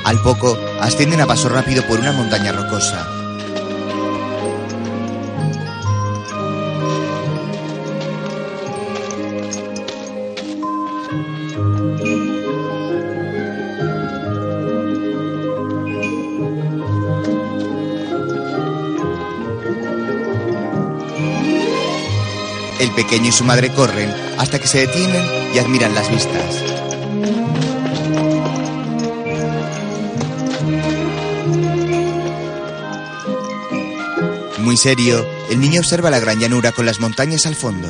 Al poco, ascienden a paso rápido por una montaña rocosa. El pequeño y su madre corren hasta que se detienen y admiran las vistas. Muy serio, el niño observa la gran llanura con las montañas al fondo.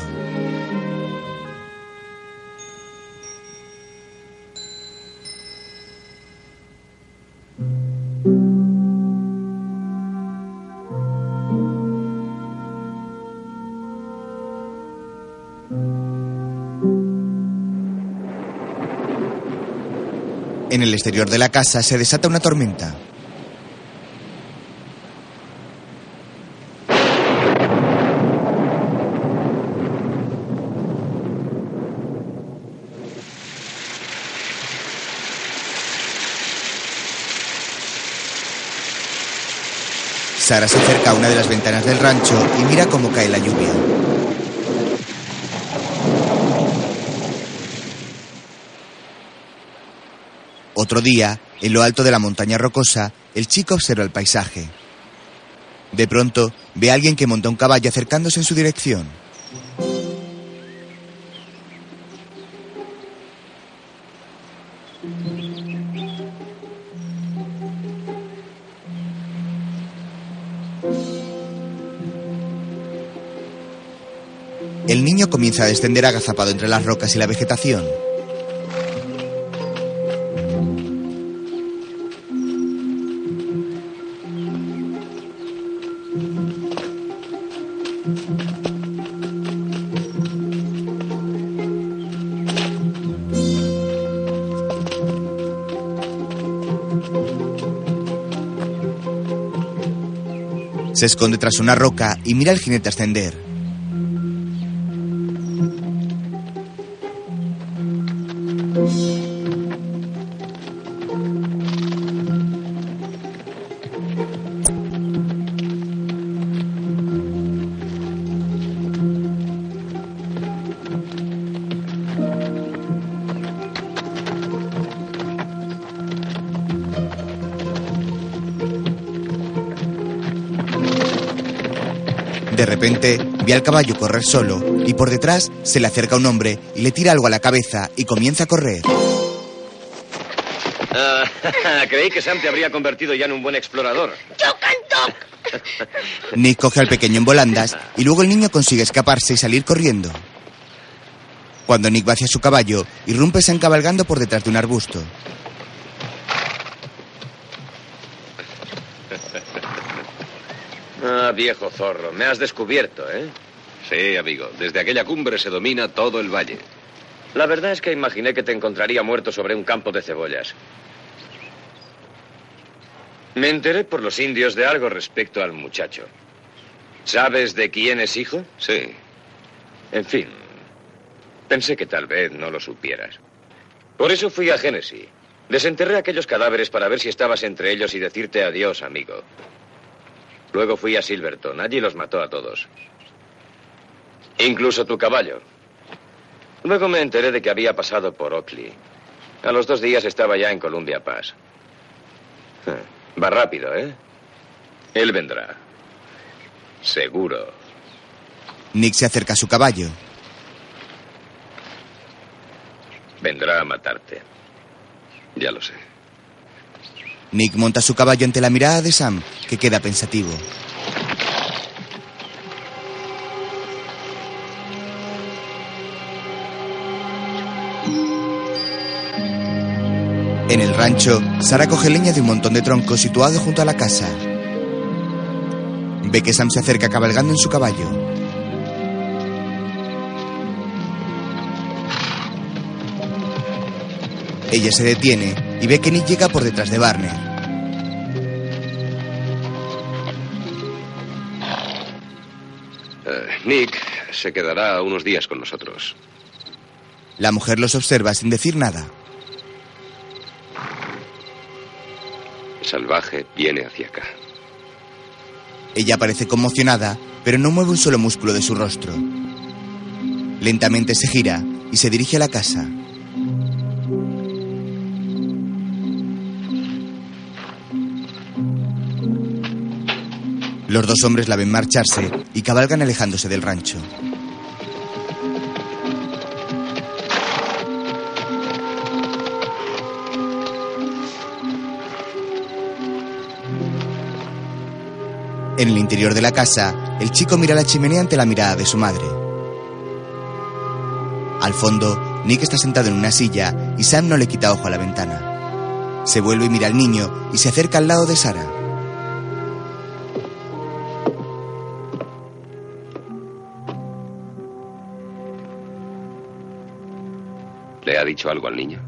Exterior de la casa se desata una tormenta. Sara se acerca a una de las ventanas del rancho y mira cómo cae la lluvia. Otro día, en lo alto de la montaña rocosa, el chico observa el paisaje. De pronto, ve a alguien que monta un caballo acercándose en su dirección. El niño comienza a descender agazapado entre las rocas y la vegetación. Se esconde tras una roca y mira al jinete ascender. Ve al caballo correr solo y por detrás se le acerca un hombre y le tira algo a la cabeza y comienza a correr. Ah, creí que Sam te habría convertido ya en un buen explorador. ¡Yo canto! Nick coge al pequeño en volandas y luego el niño consigue escaparse y salir corriendo. Cuando Nick va hacia su caballo, irrumpe Sam cabalgando por detrás de un arbusto. Ah, viejo zorro, me has descubierto, ¿eh? Sí, amigo. Desde aquella cumbre se domina todo el valle. La verdad es que imaginé que te encontraría muerto sobre un campo de cebollas. Me enteré por los indios de algo respecto al muchacho. ¿Sabes de quién es hijo? Sí. En fin, pensé que tal vez no lo supieras. Por eso fui a Genesis. Desenterré aquellos cadáveres para ver si estabas entre ellos y decirte adiós, amigo. Luego fui a Silverton. Allí los mató a todos. Incluso tu caballo. Luego me enteré de que había pasado por Oakley. A los dos días estaba ya en Columbia Pass. Ah, Va rápido, ¿eh? Él vendrá. Seguro. Nick se acerca a su caballo. Vendrá a matarte. Ya lo sé. Nick monta su caballo ante la mirada de Sam, que queda pensativo. En el rancho, Sara coge leña de un montón de troncos situado junto a la casa. Ve que Sam se acerca cabalgando en su caballo. Ella se detiene y ve que Nick llega por detrás de Barner. Eh, Nick se quedará unos días con nosotros. La mujer los observa sin decir nada. El salvaje viene hacia acá. Ella parece conmocionada, pero no mueve un solo músculo de su rostro. Lentamente se gira y se dirige a la casa. Los dos hombres la ven marcharse y cabalgan alejándose del rancho. En el interior de la casa, el chico mira la chimenea ante la mirada de su madre. Al fondo, Nick está sentado en una silla y Sam no le quita ojo a la ventana. Se vuelve y mira al niño y se acerca al lado de Sara. Dicho algo al niño?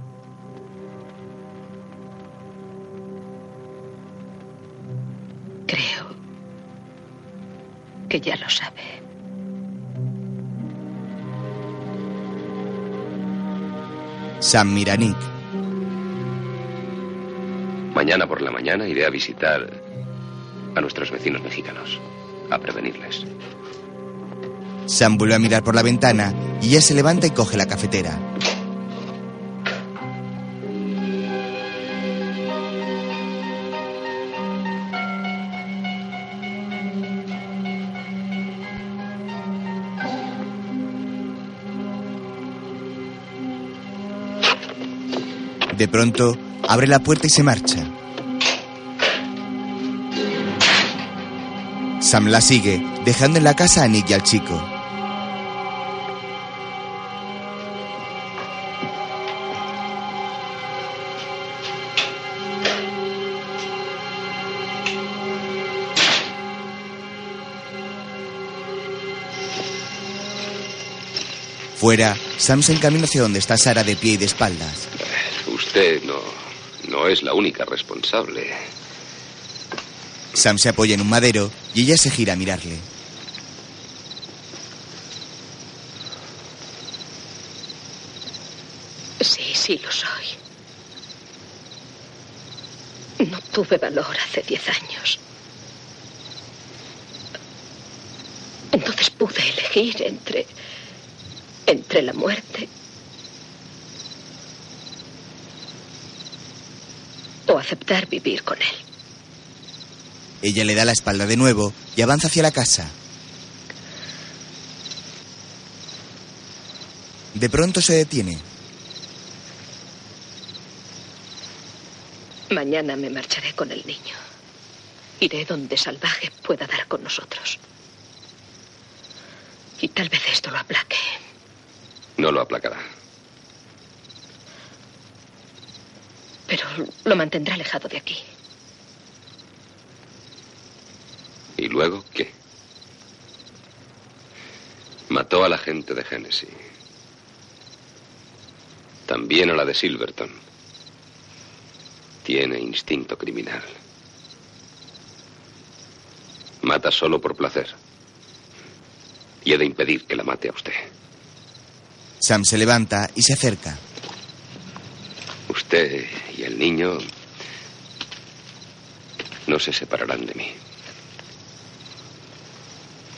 Creo que ya lo sabe. Sam mira a Nick. Mañana por la mañana iré a visitar a nuestros vecinos mexicanos, a prevenirles. Sam vuelve a mirar por la ventana y ella se levanta y coge la cafetera. De pronto, abre la puerta y se marcha. Sam la sigue, dejando en la casa a Nick y al chico. Fuera, Sam se encamina hacia donde está Sara de pie y de espaldas. Usted no, no es la única responsable. Sam se apoya en un madero y ella se gira a mirarle. Sí, sí lo soy. No tuve valor hace diez años. Entonces pude elegir entre. entre la muerte. aceptar vivir con él. Ella le da la espalda de nuevo y avanza hacia la casa. De pronto se detiene. Mañana me marcharé con el niño. Iré donde salvaje pueda dar con nosotros. Y tal vez esto lo aplaque. No lo aplacará. Pero lo mantendrá alejado de aquí. ¿Y luego qué? Mató a la gente de Genesis. También a la de Silverton. Tiene instinto criminal. Mata solo por placer. Y he de impedir que la mate a usted. Sam se levanta y se acerca. Usted y el niño no se separarán de mí.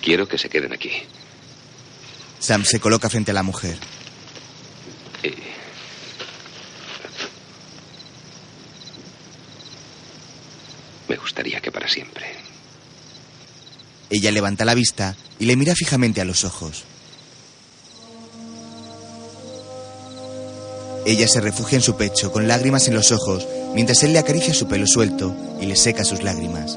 Quiero que se queden aquí. Sam se coloca frente a la mujer. Y Me gustaría que para siempre. Ella levanta la vista y le mira fijamente a los ojos. Ella se refugia en su pecho con lágrimas en los ojos mientras él le acaricia su pelo suelto y le seca sus lágrimas.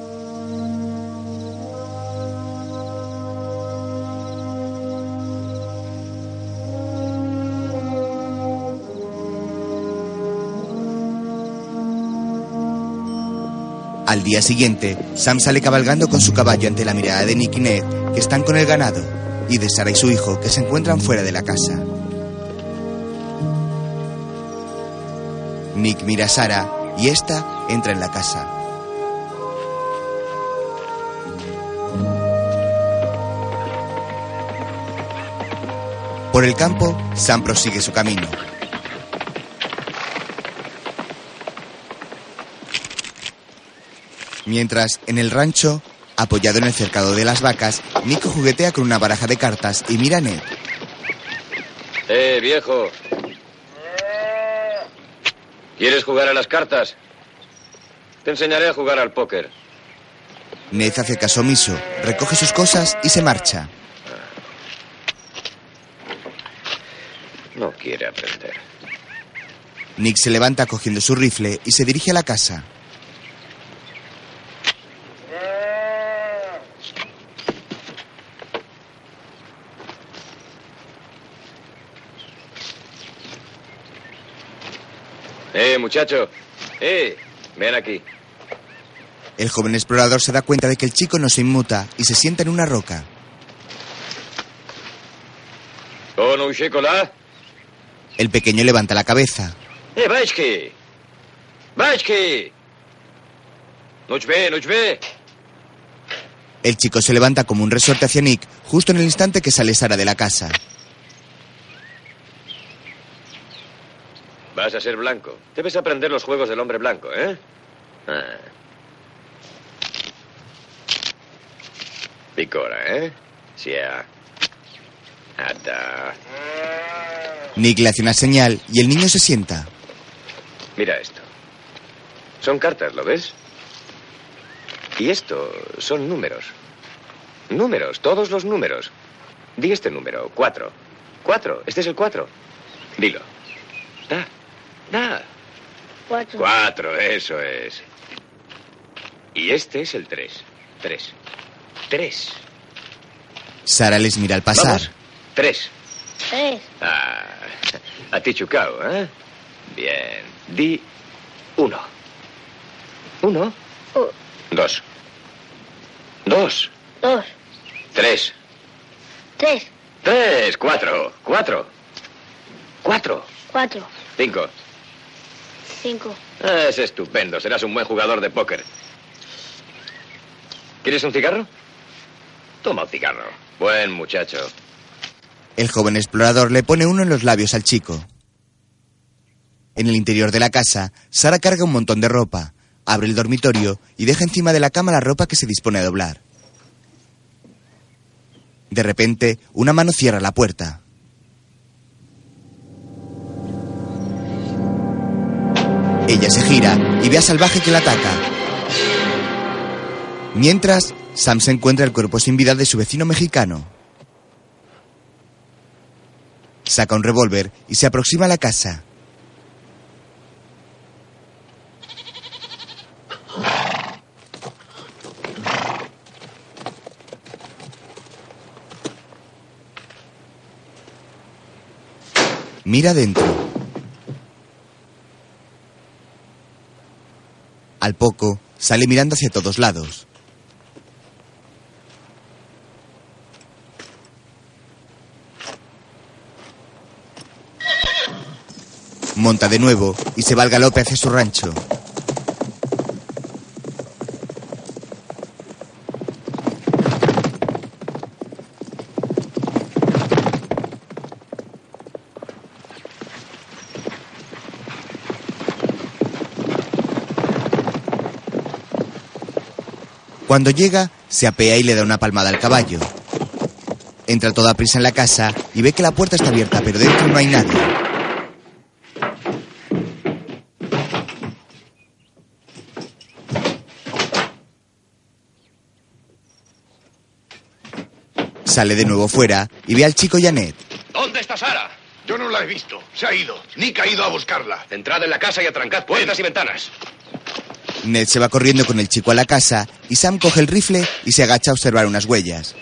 Al día siguiente, Sam sale cabalgando con su caballo ante la mirada de Nick y Ned, que están con el ganado, y de Sara y su hijo, que se encuentran fuera de la casa. Nick mira a Sara y esta entra en la casa. Por el campo, Sam prosigue su camino. Mientras, en el rancho, apoyado en el cercado de las vacas, Nico juguetea con una baraja de cartas y mira a Ned. Eh, viejo. ¿Quieres jugar a las cartas? Te enseñaré a jugar al póker. Ned hace caso omiso, recoge sus cosas y se marcha. No quiere aprender. Nick se levanta cogiendo su rifle y se dirige a la casa. Eh, muchacho. Eh, ven aquí. El joven explorador se da cuenta de que el chico no se inmuta y se sienta en una roca. ¿Con un chocolate? El pequeño levanta la cabeza. Eh. Noch ve, ve. El chico se levanta como un resorte hacia Nick justo en el instante que sale Sara de la casa. Vas a ser blanco. Debes aprender los juegos del hombre blanco, ¿eh? Ah. Picora, ¿eh? Sia. Ata. Nick le hace una señal y el niño se sienta. Mira esto. Son cartas, ¿lo ves? Y esto son números. Números, todos los números. Di este número, cuatro. Cuatro, este es el cuatro. Dilo. Da, da. Cuatro. Cuatro, eso es. Y este es el tres. Tres. Tres. Sara les mira al pasar. Vamos. Tres. Tres. Ah, a ti chucao, ¿eh? Bien. Di uno. Uno. U- Dos. Dos. dos. Tres. Tres. Tres. Cuatro. Cuatro. Cuatro. Cuatro. Cinco. Cinco. Ah, Es estupendo. Serás un buen jugador de póker. ¿Quieres un cigarro? Toma un cigarro. Buen muchacho. El joven explorador le pone uno en los labios al chico. En el interior de la casa, Sara carga un montón de ropa, abre el dormitorio y deja encima de la cama la ropa que se dispone a doblar. De repente, una mano cierra la puerta. Ella se gira y ve a Salvaje que la ataca. Mientras, Sam se encuentra el cuerpo sin vida de su vecino mexicano. Saca un revólver y se aproxima a la casa. Mira dentro. Al poco, sale mirando hacia todos lados. Monta de nuevo y se va al galope hacia su rancho. Cuando llega, se apea y le da una palmada al caballo. Entra toda prisa en la casa y ve que la puerta está abierta, pero dentro no hay nadie. Sale de nuevo fuera y ve al chico Janet. ¿Dónde está Sara? Yo no la he visto. Se ha ido. Nick ha ido a buscarla. Entrad en la casa y atrancad puertas y ventanas. Ned se va corriendo con el chico a la casa y Sam coge el rifle y se agacha a observar unas huellas.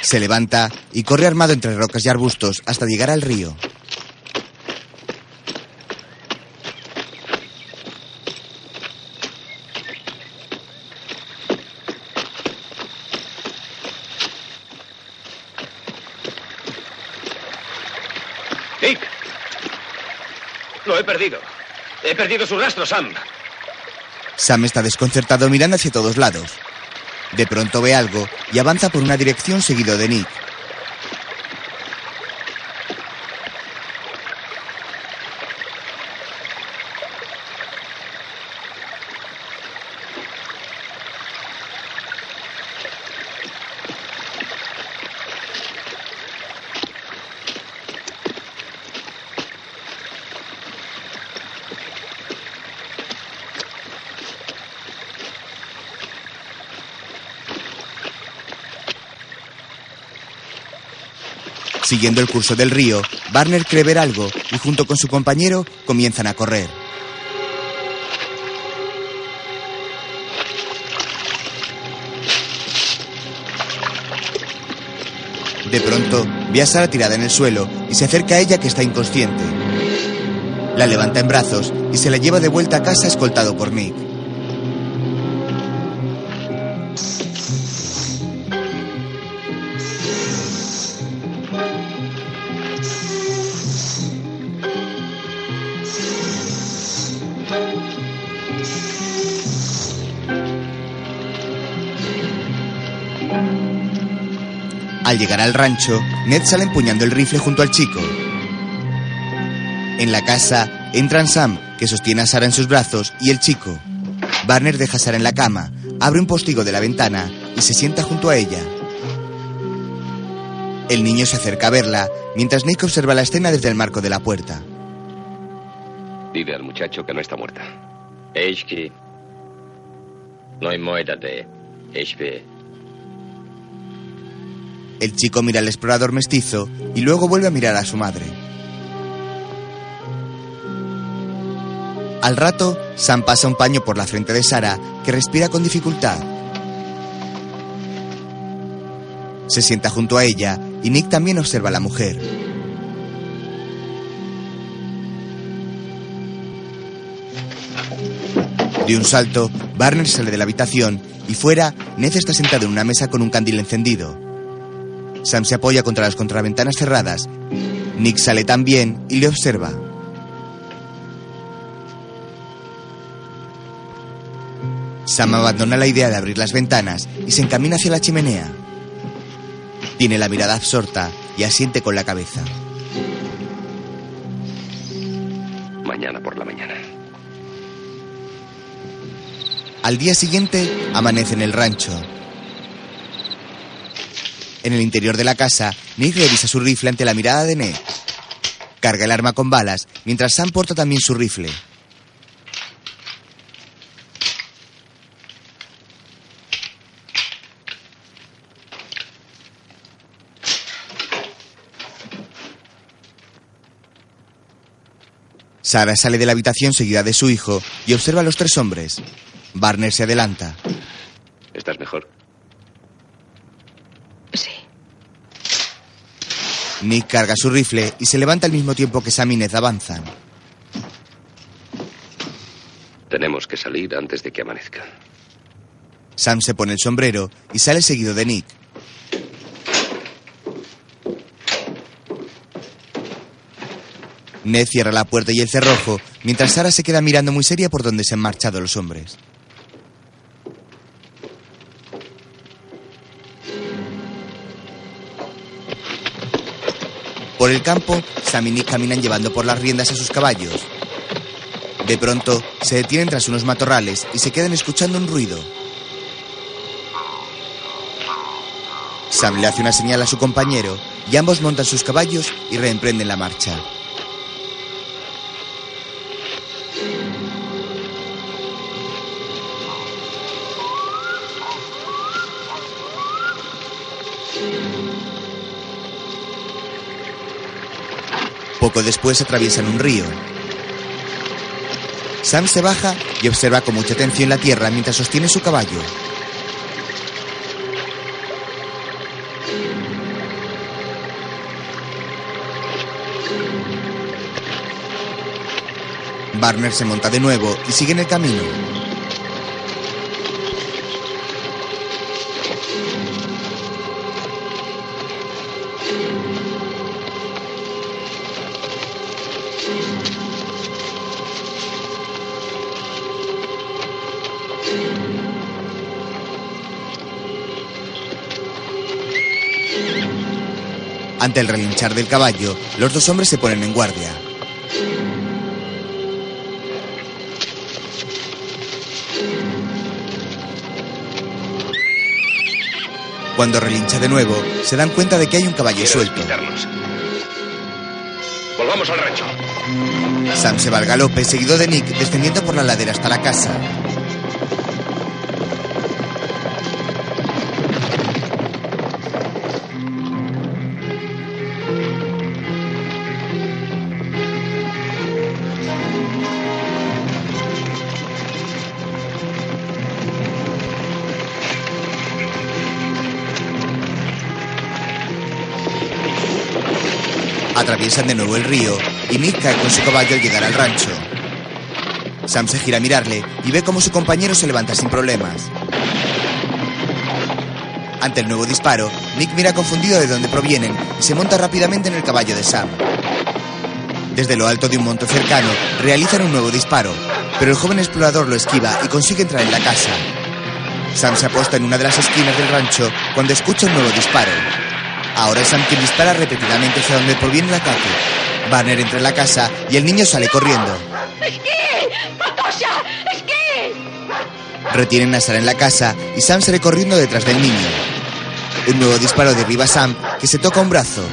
Se levanta y corre armado entre rocas y arbustos hasta llegar al río. Nick. Lo he He perdido su rastro, Sam. Sam está desconcertado mirando hacia todos lados. De pronto ve algo y avanza por una dirección seguido de Nick. Siguiendo el curso del río, Barner cree ver algo y junto con su compañero comienzan a correr. De pronto, ve a Sara tirada en el suelo y se acerca a ella que está inconsciente. La levanta en brazos y se la lleva de vuelta a casa escoltado por Nick. Llegar al rancho, Ned sale empuñando el rifle junto al chico. En la casa, entran Sam, que sostiene a Sara en sus brazos, y el chico. Barner deja a Sara en la cama, abre un postigo de la ventana y se sienta junto a ella. El niño se acerca a verla, mientras Nick observa la escena desde el marco de la puerta. Dile al muchacho que no está muerta. Eshki. No hay moeda de HP. El chico mira al explorador mestizo y luego vuelve a mirar a su madre. Al rato, Sam pasa un paño por la frente de Sara, que respira con dificultad. Se sienta junto a ella y Nick también observa a la mujer. De un salto, Barner sale de la habitación y fuera, Ned está sentado en una mesa con un candil encendido. Sam se apoya contra las contraventanas cerradas. Nick sale también y le observa. Sam abandona la idea de abrir las ventanas y se encamina hacia la chimenea. Tiene la mirada absorta y asiente con la cabeza. Mañana por la mañana. Al día siguiente, amanece en el rancho. En el interior de la casa, Nick revisa su rifle ante la mirada de Ned. Carga el arma con balas, mientras Sam porta también su rifle. Sara sale de la habitación seguida de su hijo y observa a los tres hombres. Barner se adelanta. ¿Estás mejor? Nick carga su rifle y se levanta al mismo tiempo que Sam y Ned avanzan. Tenemos que salir antes de que amanezca. Sam se pone el sombrero y sale seguido de Nick. Ned cierra la puerta y el cerrojo, mientras Sara se queda mirando muy seria por donde se han marchado los hombres. Por el campo, Sam y Nick caminan llevando por las riendas a sus caballos. De pronto, se detienen tras unos matorrales y se quedan escuchando un ruido. Sam le hace una señal a su compañero y ambos montan sus caballos y reemprenden la marcha. Después atraviesan un río. Sam se baja y observa con mucha atención la tierra mientras sostiene su caballo. Barner se monta de nuevo y sigue en el camino. Ante el relinchar del caballo, los dos hombres se ponen en guardia. Cuando relincha de nuevo, se dan cuenta de que hay un caballo suelto. Volvamos al rancho. Sam se va al galope, seguido de Nick, descendiendo por la ladera hasta la casa. Atraviesan de nuevo el río y cae con su caballo al llegar al rancho. Sam se gira a mirarle y ve cómo su compañero se levanta sin problemas. Ante el nuevo disparo, Nick mira confundido de dónde provienen y se monta rápidamente en el caballo de Sam. Desde lo alto de un monte cercano, realizan un nuevo disparo, pero el joven explorador lo esquiva y consigue entrar en la casa. Sam se aposta en una de las esquinas del rancho cuando escucha un nuevo disparo. Ahora Sam quien dispara repetidamente hacia donde proviene el ataque. Banner entra en la casa y el niño sale corriendo. Retienen a Sara en la casa y Sam sale corriendo detrás del niño. Un nuevo disparo derriba a Sam, que se toca un brazo.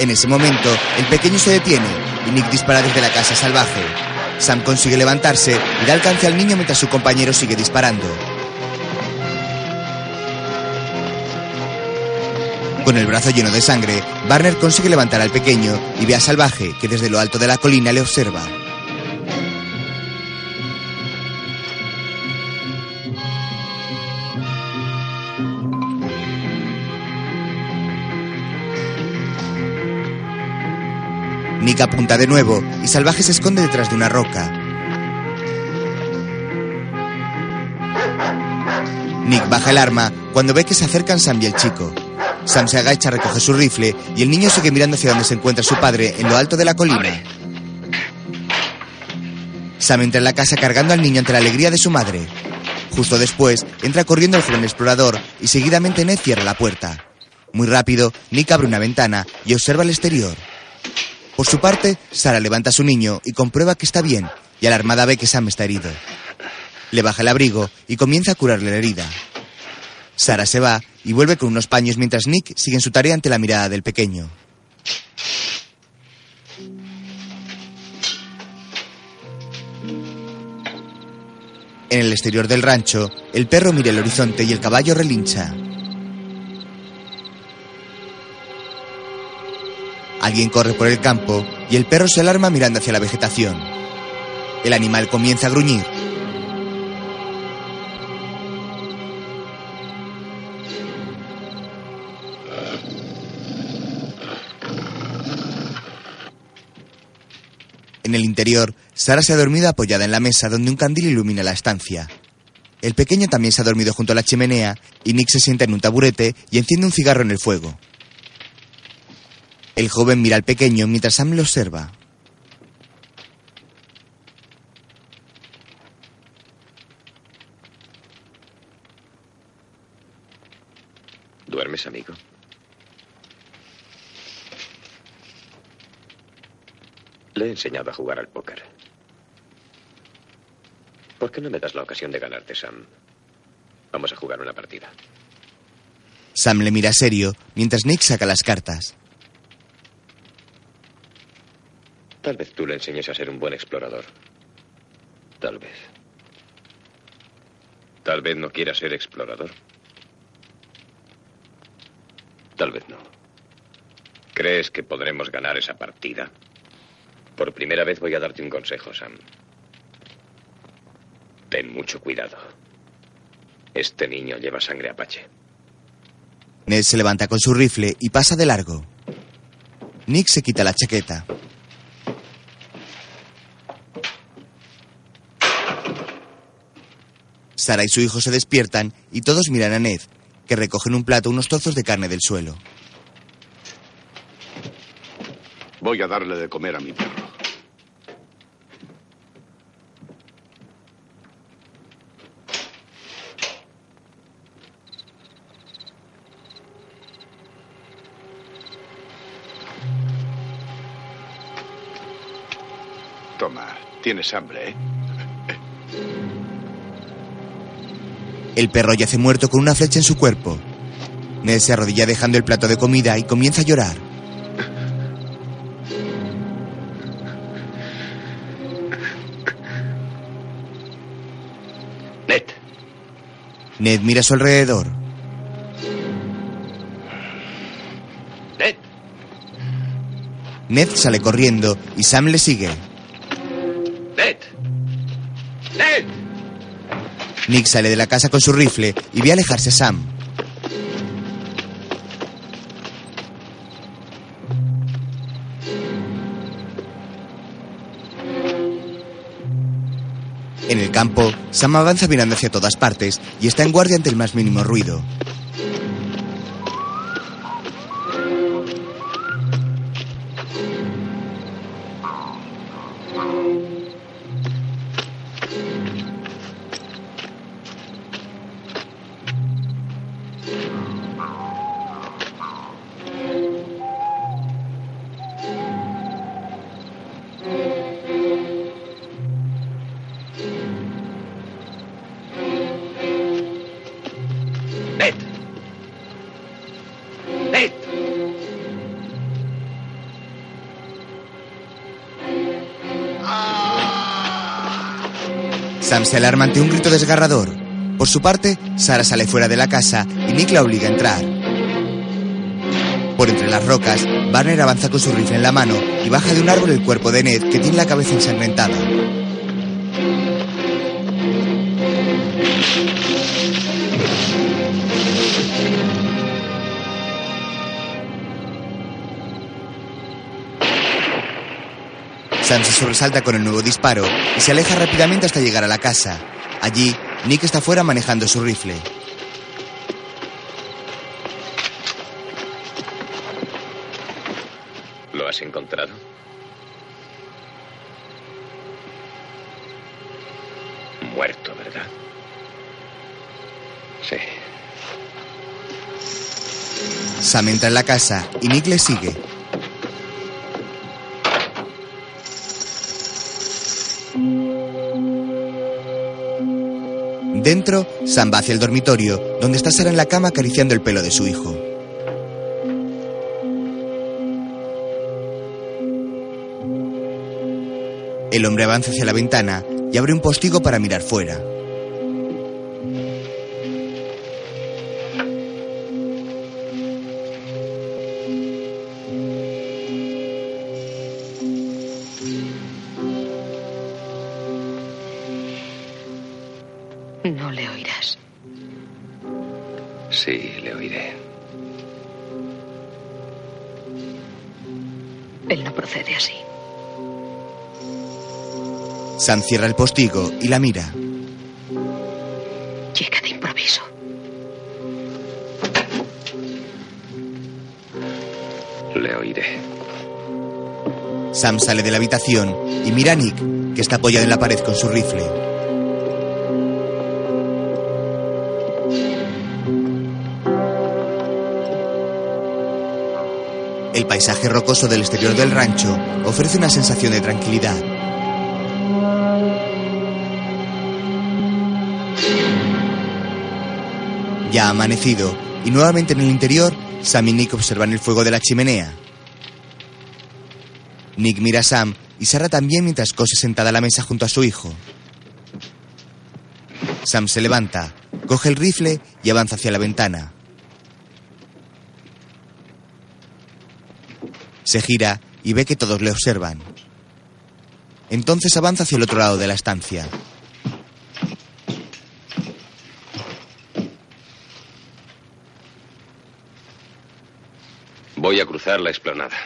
En ese momento, el pequeño se detiene y Nick dispara desde la casa salvaje. Sam consigue levantarse y da alcance al niño mientras su compañero sigue disparando. Con el brazo lleno de sangre, Barner consigue levantar al pequeño y ve a Salvaje, que desde lo alto de la colina le observa. Nick apunta de nuevo y Salvaje se esconde detrás de una roca. Nick baja el arma cuando ve que se acercan Sam y el chico. Sam se agacha, recoge su rifle y el niño sigue mirando hacia donde se encuentra su padre, en lo alto de la colina. Sam entra en la casa cargando al niño ante la alegría de su madre. Justo después, entra corriendo el joven explorador y seguidamente Ned cierra la puerta. Muy rápido, Nick abre una ventana y observa el exterior. Por su parte, Sara levanta a su niño y comprueba que está bien, y alarmada ve que Sam está herido. Le baja el abrigo y comienza a curarle la herida. Sara se va y vuelve con unos paños mientras Nick sigue en su tarea ante la mirada del pequeño. En el exterior del rancho, el perro mira el horizonte y el caballo relincha. Alguien corre por el campo y el perro se alarma mirando hacia la vegetación. El animal comienza a gruñir. En el interior, Sara se ha dormido apoyada en la mesa donde un candil ilumina la estancia. El pequeño también se ha dormido junto a la chimenea y Nick se sienta en un taburete y enciende un cigarro en el fuego. El joven mira al pequeño mientras Sam lo observa. ¿Duermes, amigo? Le he enseñado a jugar al póker. ¿Por qué no me das la ocasión de ganarte, Sam? Vamos a jugar una partida. Sam le mira serio mientras Nick saca las cartas. Tal vez tú le enseñes a ser un buen explorador. Tal vez. Tal vez no quiera ser explorador. Tal vez no. ¿Crees que podremos ganar esa partida? Por primera vez voy a darte un consejo, Sam. Ten mucho cuidado. Este niño lleva sangre apache. Ned se levanta con su rifle y pasa de largo. Nick se quita la chaqueta. Sara y su hijo se despiertan y todos miran a Ned, que recoge en un plato unos trozos de carne del suelo. Voy a darle de comer a mi perro. Toma, tienes hambre, ¿eh? El perro yace muerto con una flecha en su cuerpo. Ned se arrodilla dejando el plato de comida y comienza a llorar. Ned mira a su alrededor. Ned. Ned sale corriendo y Sam le sigue. Ned. Ned. Nick sale de la casa con su rifle y ve alejarse a Sam. En el campo, Sam avanza mirando hacia todas partes y está en guardia ante el más mínimo ruido. Se alarma ante un grito desgarrador. Por su parte, Sara sale fuera de la casa y Nick la obliga a entrar. Por entre las rocas, Barner avanza con su rifle en la mano y baja de un árbol el cuerpo de Ned que tiene la cabeza ensangrentada. Sam se sobresalta con el nuevo disparo y se aleja rápidamente hasta llegar a la casa. Allí, Nick está fuera manejando su rifle. ¿Lo has encontrado? Muerto, ¿verdad? Sí. Sam entra en la casa y Nick le sigue. Dentro, Sam va hacia el dormitorio, donde está Sara en la cama acariciando el pelo de su hijo. El hombre avanza hacia la ventana y abre un postigo para mirar fuera. No le oirás. Sí, le oiré. Él no procede así. Sam cierra el postigo y la mira. Llega de improviso. Le oiré. Sam sale de la habitación y mira a Nick, que está apoyado en la pared con su rifle. Paisaje rocoso del exterior del rancho ofrece una sensación de tranquilidad. Ya ha amanecido y nuevamente en el interior, Sam y Nick observan el fuego de la chimenea. Nick mira a Sam y Sarah también mientras cose sentada a la mesa junto a su hijo. Sam se levanta, coge el rifle y avanza hacia la ventana. Se gira y ve que todos le observan. Entonces avanza hacia el otro lado de la estancia. Voy a cruzar la explanada.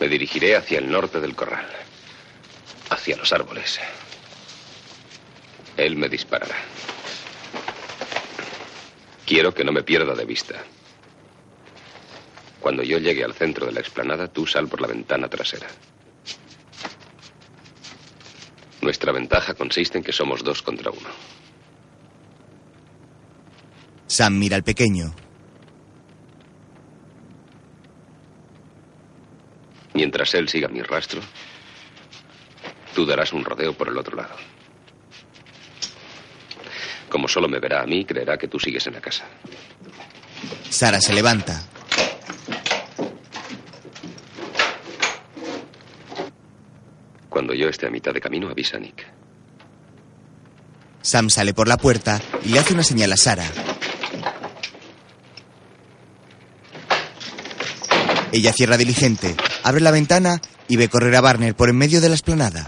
Me dirigiré hacia el norte del corral, hacia los árboles. Él me disparará. Quiero que no me pierda de vista. Cuando yo llegue al centro de la explanada, tú sal por la ventana trasera. Nuestra ventaja consiste en que somos dos contra uno. Sam mira al pequeño. Mientras él siga mi rastro, tú darás un rodeo por el otro lado. Como solo me verá a mí, creerá que tú sigues en la casa. Sara se levanta. Cuando yo esté a mitad de camino, avisa a Nick. Sam sale por la puerta y le hace una señal a Sara. Ella cierra diligente, abre la ventana y ve correr a Barner por en medio de la esplanada.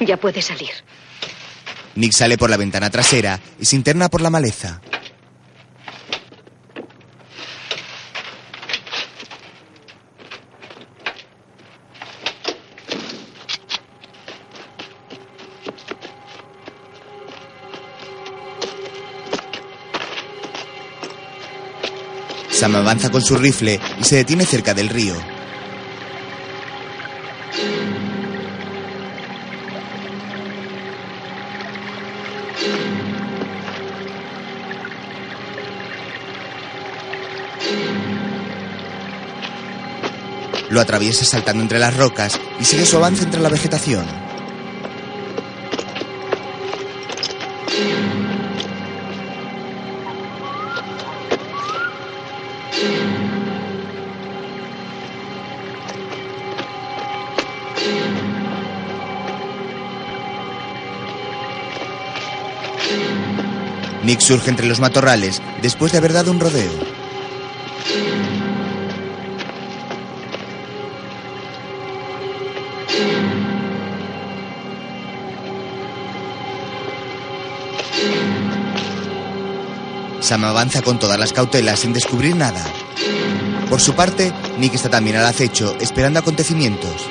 Ya puede salir. Nick sale por la ventana trasera y se interna por la maleza. Avanza con su rifle y se detiene cerca del río. Lo atraviesa saltando entre las rocas y sigue su avance entre la vegetación. Nick surge entre los matorrales después de haber dado un rodeo. Sam avanza con todas las cautelas sin descubrir nada. Por su parte, Nick está también al acecho, esperando acontecimientos.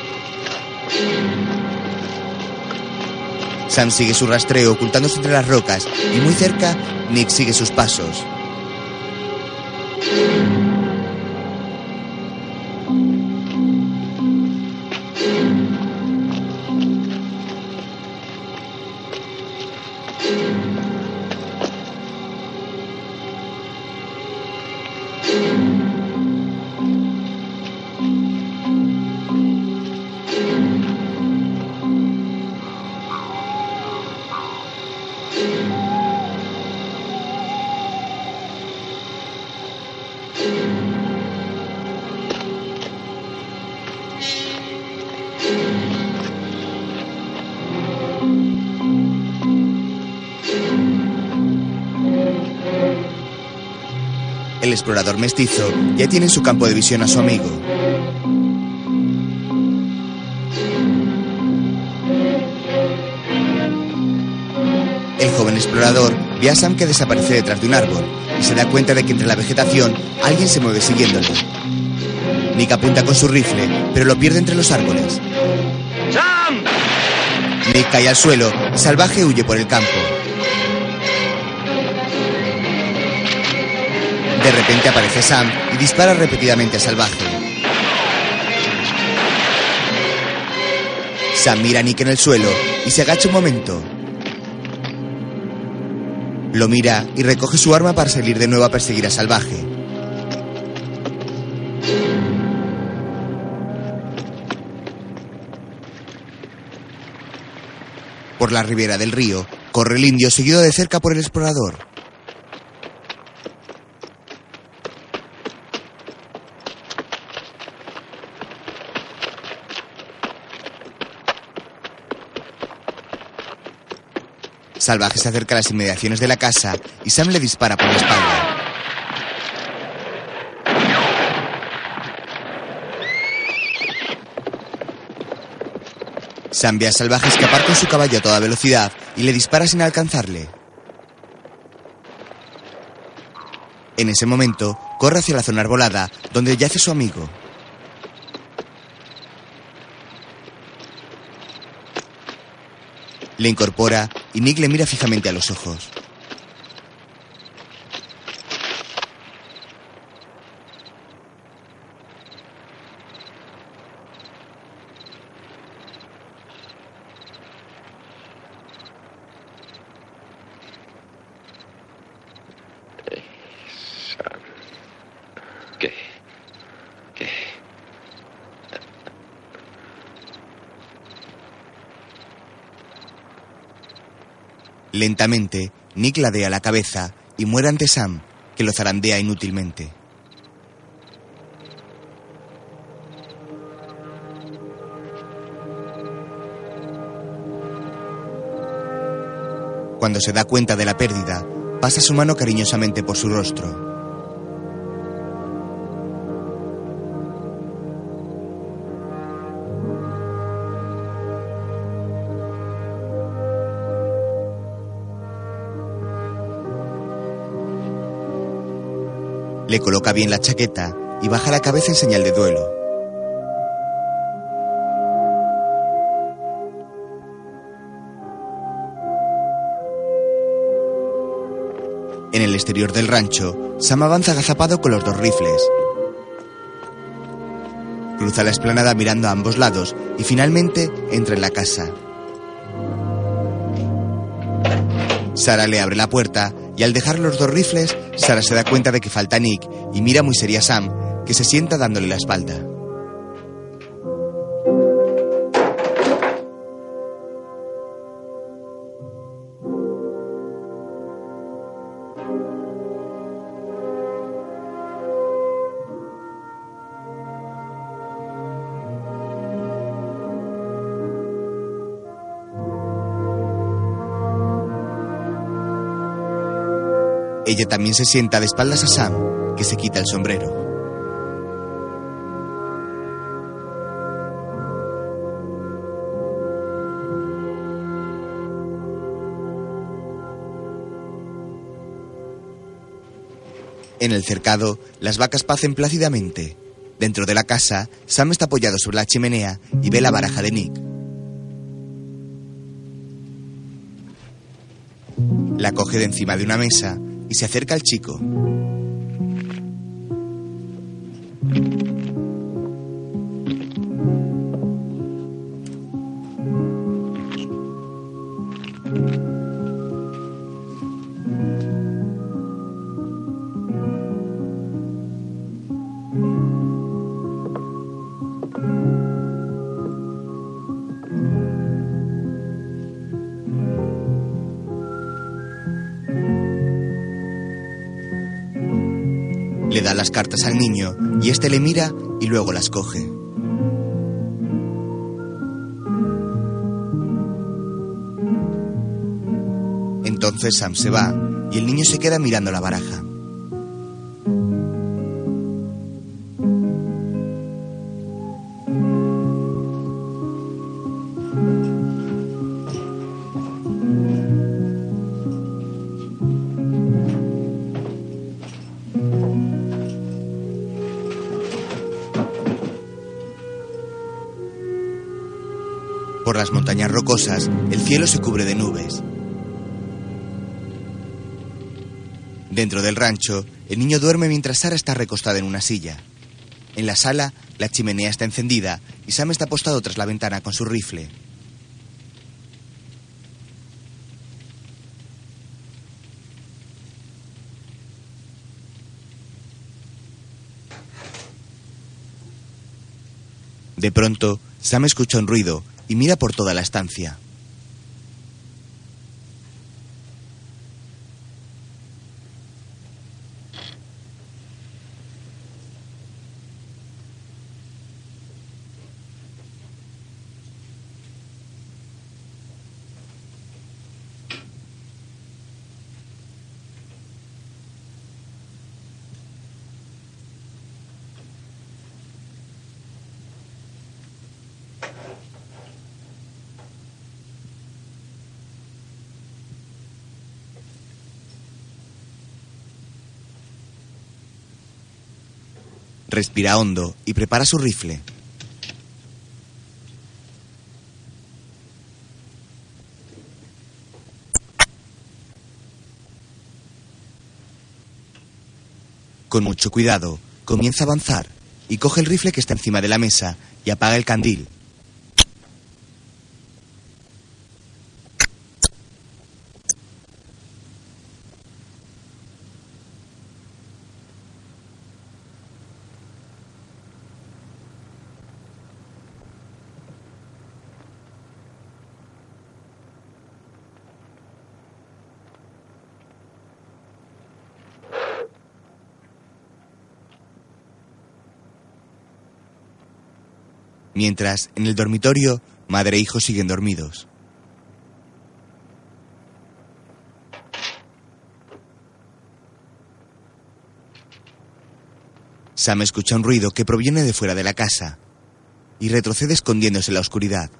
Sam sigue su rastreo ocultándose entre las rocas y muy cerca, Nick sigue sus pasos. Explorador mestizo ya tiene en su campo de visión a su amigo. El joven explorador ve a Sam que desaparece detrás de un árbol y se da cuenta de que entre la vegetación alguien se mueve siguiéndole. Nick apunta con su rifle, pero lo pierde entre los árboles. ¡Sam! Nick cae al suelo y Salvaje huye por el campo. De repente aparece Sam y dispara repetidamente a Salvaje. Sam mira a Nick en el suelo y se agacha un momento. Lo mira y recoge su arma para salir de nuevo a perseguir a Salvaje. Por la ribera del río, corre el indio seguido de cerca por el explorador. Salvaje se acerca a las inmediaciones de la casa y Sam le dispara por la espalda. Sam ve a Salvaje escapar con su caballo a toda velocidad y le dispara sin alcanzarle. En ese momento, corre hacia la zona arbolada, donde yace su amigo. Le incorpora y Nick le mira fijamente a los ojos. Lentamente, Nick ladea la cabeza y muere ante Sam, que lo zarandea inútilmente. Cuando se da cuenta de la pérdida, pasa su mano cariñosamente por su rostro. Coloca bien la chaqueta y baja la cabeza en señal de duelo. En el exterior del rancho, Sam avanza agazapado con los dos rifles. Cruza la explanada mirando a ambos lados y finalmente entra en la casa. Sara le abre la puerta y al dejar los dos rifles, Sara se da cuenta de que falta Nick y mira muy seria a Sam, que se sienta dándole la espalda. Ella también se sienta de espaldas a Sam, que se quita el sombrero. En el cercado, las vacas pacen plácidamente. Dentro de la casa, Sam está apoyado sobre la chimenea y ve la baraja de Nick. La coge de encima de una mesa y se acerca al chico. Le mira y luego las coge. Entonces Sam se va y el niño se queda mirando la baraja. Las montañas rocosas, el cielo se cubre de nubes. Dentro del rancho, el niño duerme mientras Sara está recostada en una silla. En la sala, la chimenea está encendida y Sam está apostado tras la ventana con su rifle. De pronto, Sam escucha un ruido y mira por toda la estancia. Respira hondo y prepara su rifle. Con mucho cuidado, comienza a avanzar y coge el rifle que está encima de la mesa y apaga el candil. Mientras, en el dormitorio, madre e hijo siguen dormidos. Sam escucha un ruido que proviene de fuera de la casa y retrocede escondiéndose en la oscuridad.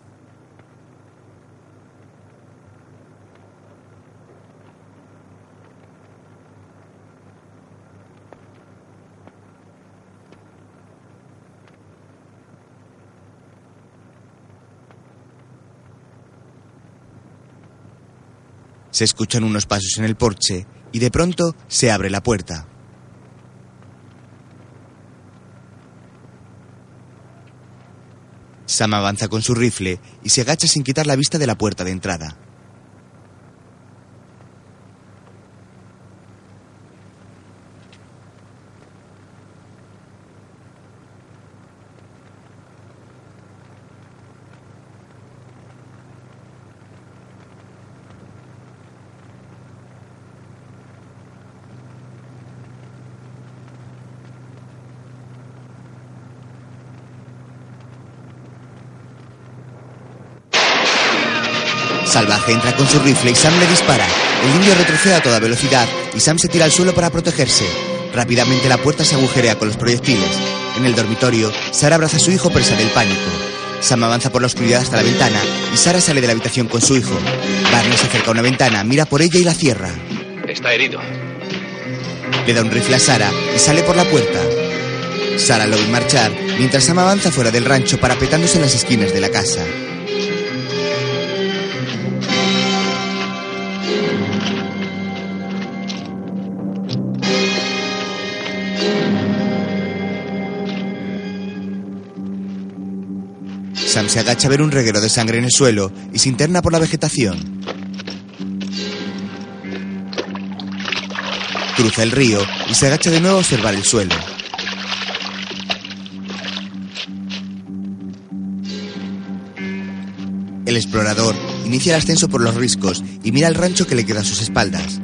Se escuchan unos pasos en el porche y de pronto se abre la puerta. Sam avanza con su rifle y se agacha sin quitar la vista de la puerta de entrada. Entra con su rifle y Sam le dispara. El indio retrocede a toda velocidad y Sam se tira al suelo para protegerse. Rápidamente la puerta se agujerea con los proyectiles. En el dormitorio, Sara abraza a su hijo presa del pánico. Sam avanza por la oscuridad hasta la ventana y Sara sale de la habitación con su hijo. Barney se acerca a una ventana, mira por ella y la cierra. Está herido. Le da un rifle a Sara y sale por la puerta. Sara lo ve marchar mientras Sam avanza fuera del rancho parapetándose en las esquinas de la casa. Se agacha a ver un reguero de sangre en el suelo y se interna por la vegetación. Cruza el río y se agacha de nuevo a observar el suelo. El explorador inicia el ascenso por los riscos y mira el rancho que le queda a sus espaldas.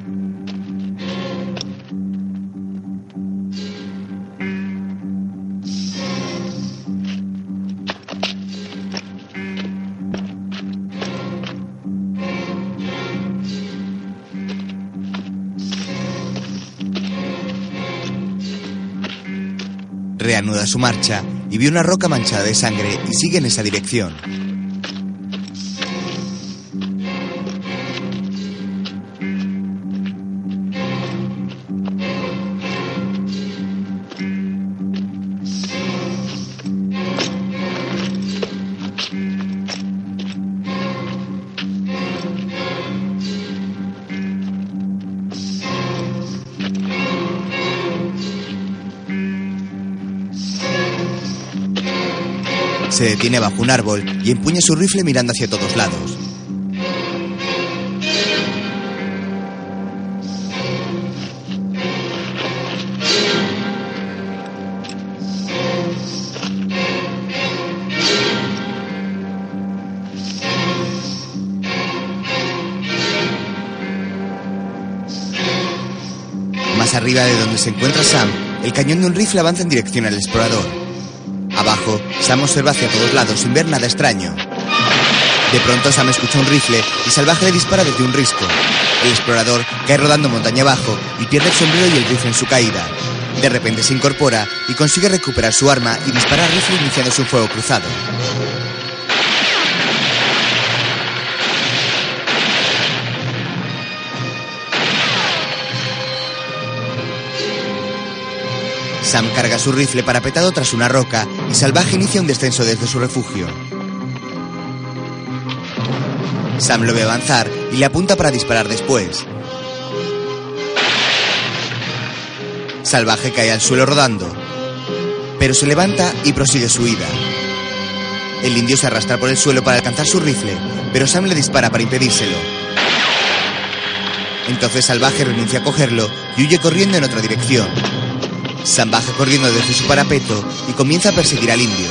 Su marcha y ve una roca manchada de sangre y sigue en esa dirección. Detiene bajo un árbol y empuña su rifle mirando hacia todos lados. Más arriba de donde se encuentra Sam, el cañón de un rifle avanza en dirección al explorador. Sam observa hacia todos lados sin ver nada extraño. De pronto Sam escucha un rifle y Salvaje le dispara desde un risco. El explorador cae rodando montaña abajo y pierde el sombrero y el rifle en su caída. De repente se incorpora y consigue recuperar su arma y dispara al rifle iniciando su fuego cruzado. Sam carga su rifle parapetado tras una roca y Salvaje inicia un descenso desde su refugio. Sam lo ve avanzar y le apunta para disparar después. Salvaje cae al suelo rodando, pero se levanta y prosigue su huida. El indio se arrastra por el suelo para alcanzar su rifle, pero Sam le dispara para impedírselo. Entonces Salvaje renuncia a cogerlo y huye corriendo en otra dirección. Sam baja corriendo desde su parapeto y comienza a perseguir al indio.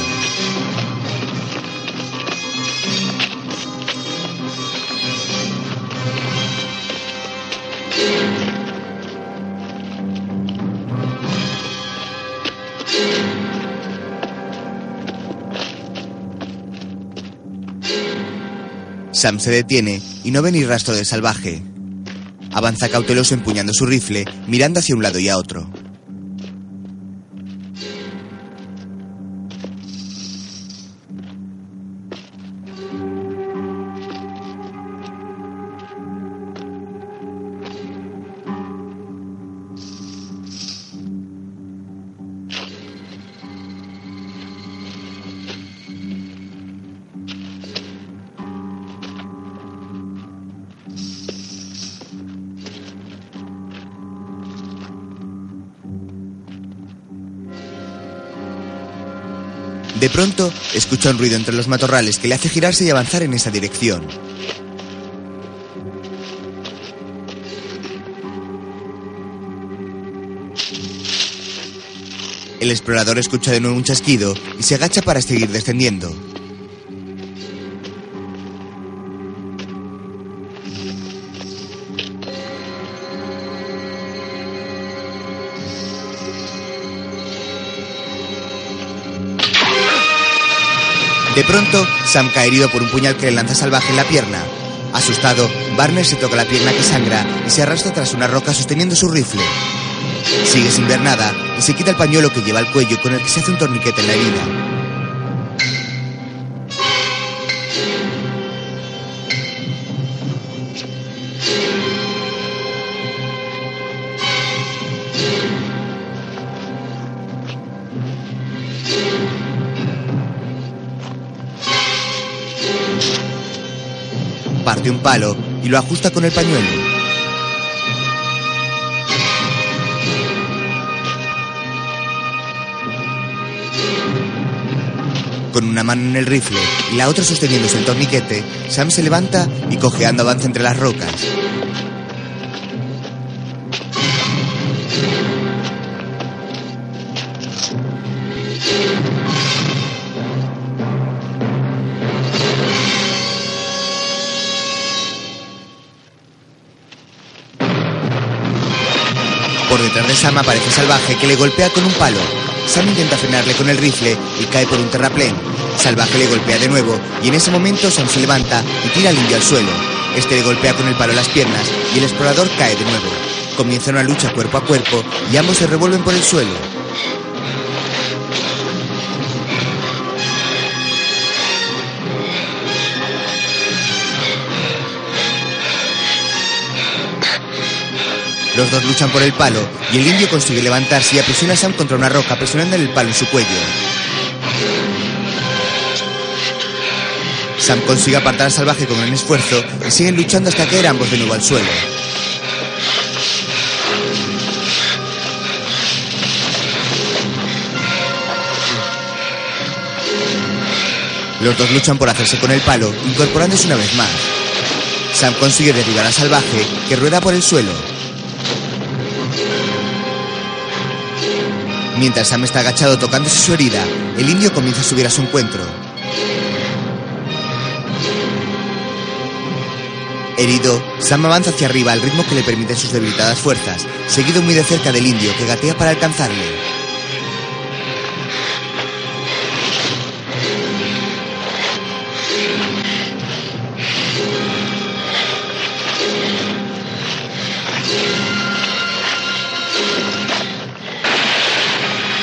Sam se detiene y no ve ni rastro de salvaje. Avanza cauteloso empuñando su rifle, mirando hacia un lado y a otro. Pronto, escucha un ruido entre los matorrales que le hace girarse y avanzar en esa dirección. El explorador escucha de nuevo un chasquido y se agacha para seguir descendiendo. De pronto, Sam cae herido por un puñal que le lanza salvaje en la pierna. Asustado, Barner se toca la pierna que sangra y se arrastra tras una roca sosteniendo su rifle. Sigue sin ver nada y se quita el pañuelo que lleva al cuello con el que se hace un torniquete en la herida. Un palo y lo ajusta con el pañuelo. Con una mano en el rifle y la otra sosteniéndose el torniquete, Sam se levanta y cojeando avanza entre las rocas. Por detrás de Sam aparece Salvaje que le golpea con un palo. Sam intenta frenarle con el rifle y cae por un terraplén. Salvaje le golpea de nuevo y en ese momento Sam se levanta y tira al indio al suelo. Este le golpea con el palo las piernas y el explorador cae de nuevo. Comienza una lucha cuerpo a cuerpo y ambos se revuelven por el suelo. Los dos luchan por el palo y el indio consigue levantarse y aprisiona a Sam contra una roca presionando el palo en su cuello. Sam consigue apartar al salvaje con gran esfuerzo y siguen luchando hasta caer ambos de nuevo al suelo. Los dos luchan por hacerse con el palo, incorporándose una vez más. Sam consigue derribar al salvaje, que rueda por el suelo. Mientras Sam está agachado tocándose su herida, el indio comienza a subir a su encuentro. Herido, Sam avanza hacia arriba al ritmo que le permiten sus debilitadas fuerzas, seguido muy de cerca del indio que gatea para alcanzarle.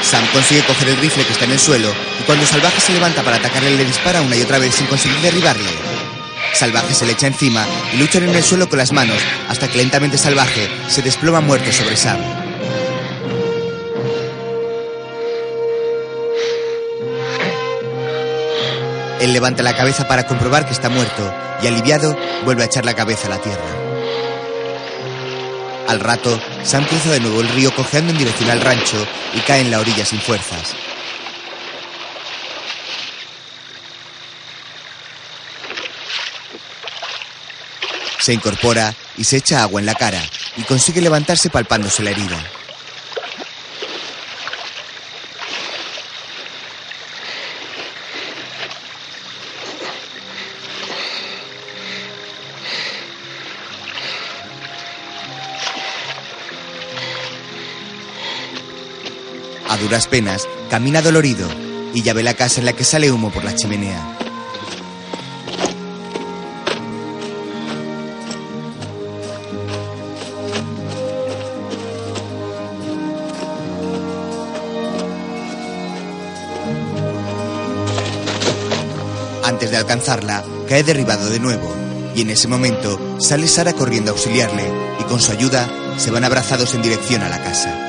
Sam consigue coger el rifle que está en el suelo y cuando Salvaje se levanta para atacarle le dispara una y otra vez sin conseguir derribarle. Salvaje se le echa encima y luchan en el suelo con las manos hasta que lentamente Salvaje se desploma muerto sobre Sam. Él levanta la cabeza para comprobar que está muerto y aliviado vuelve a echar la cabeza a la tierra. Al rato, Sam cruza de nuevo el río cojeando en dirección al rancho y cae en la orilla sin fuerzas. Se incorpora y se echa agua en la cara y consigue levantarse palpándose la herida. Duras penas, camina dolorido y ya ve la casa en la que sale humo por la chimenea. Antes de alcanzarla, cae derribado de nuevo, y en ese momento sale Sara corriendo a auxiliarle, y con su ayuda se van abrazados en dirección a la casa.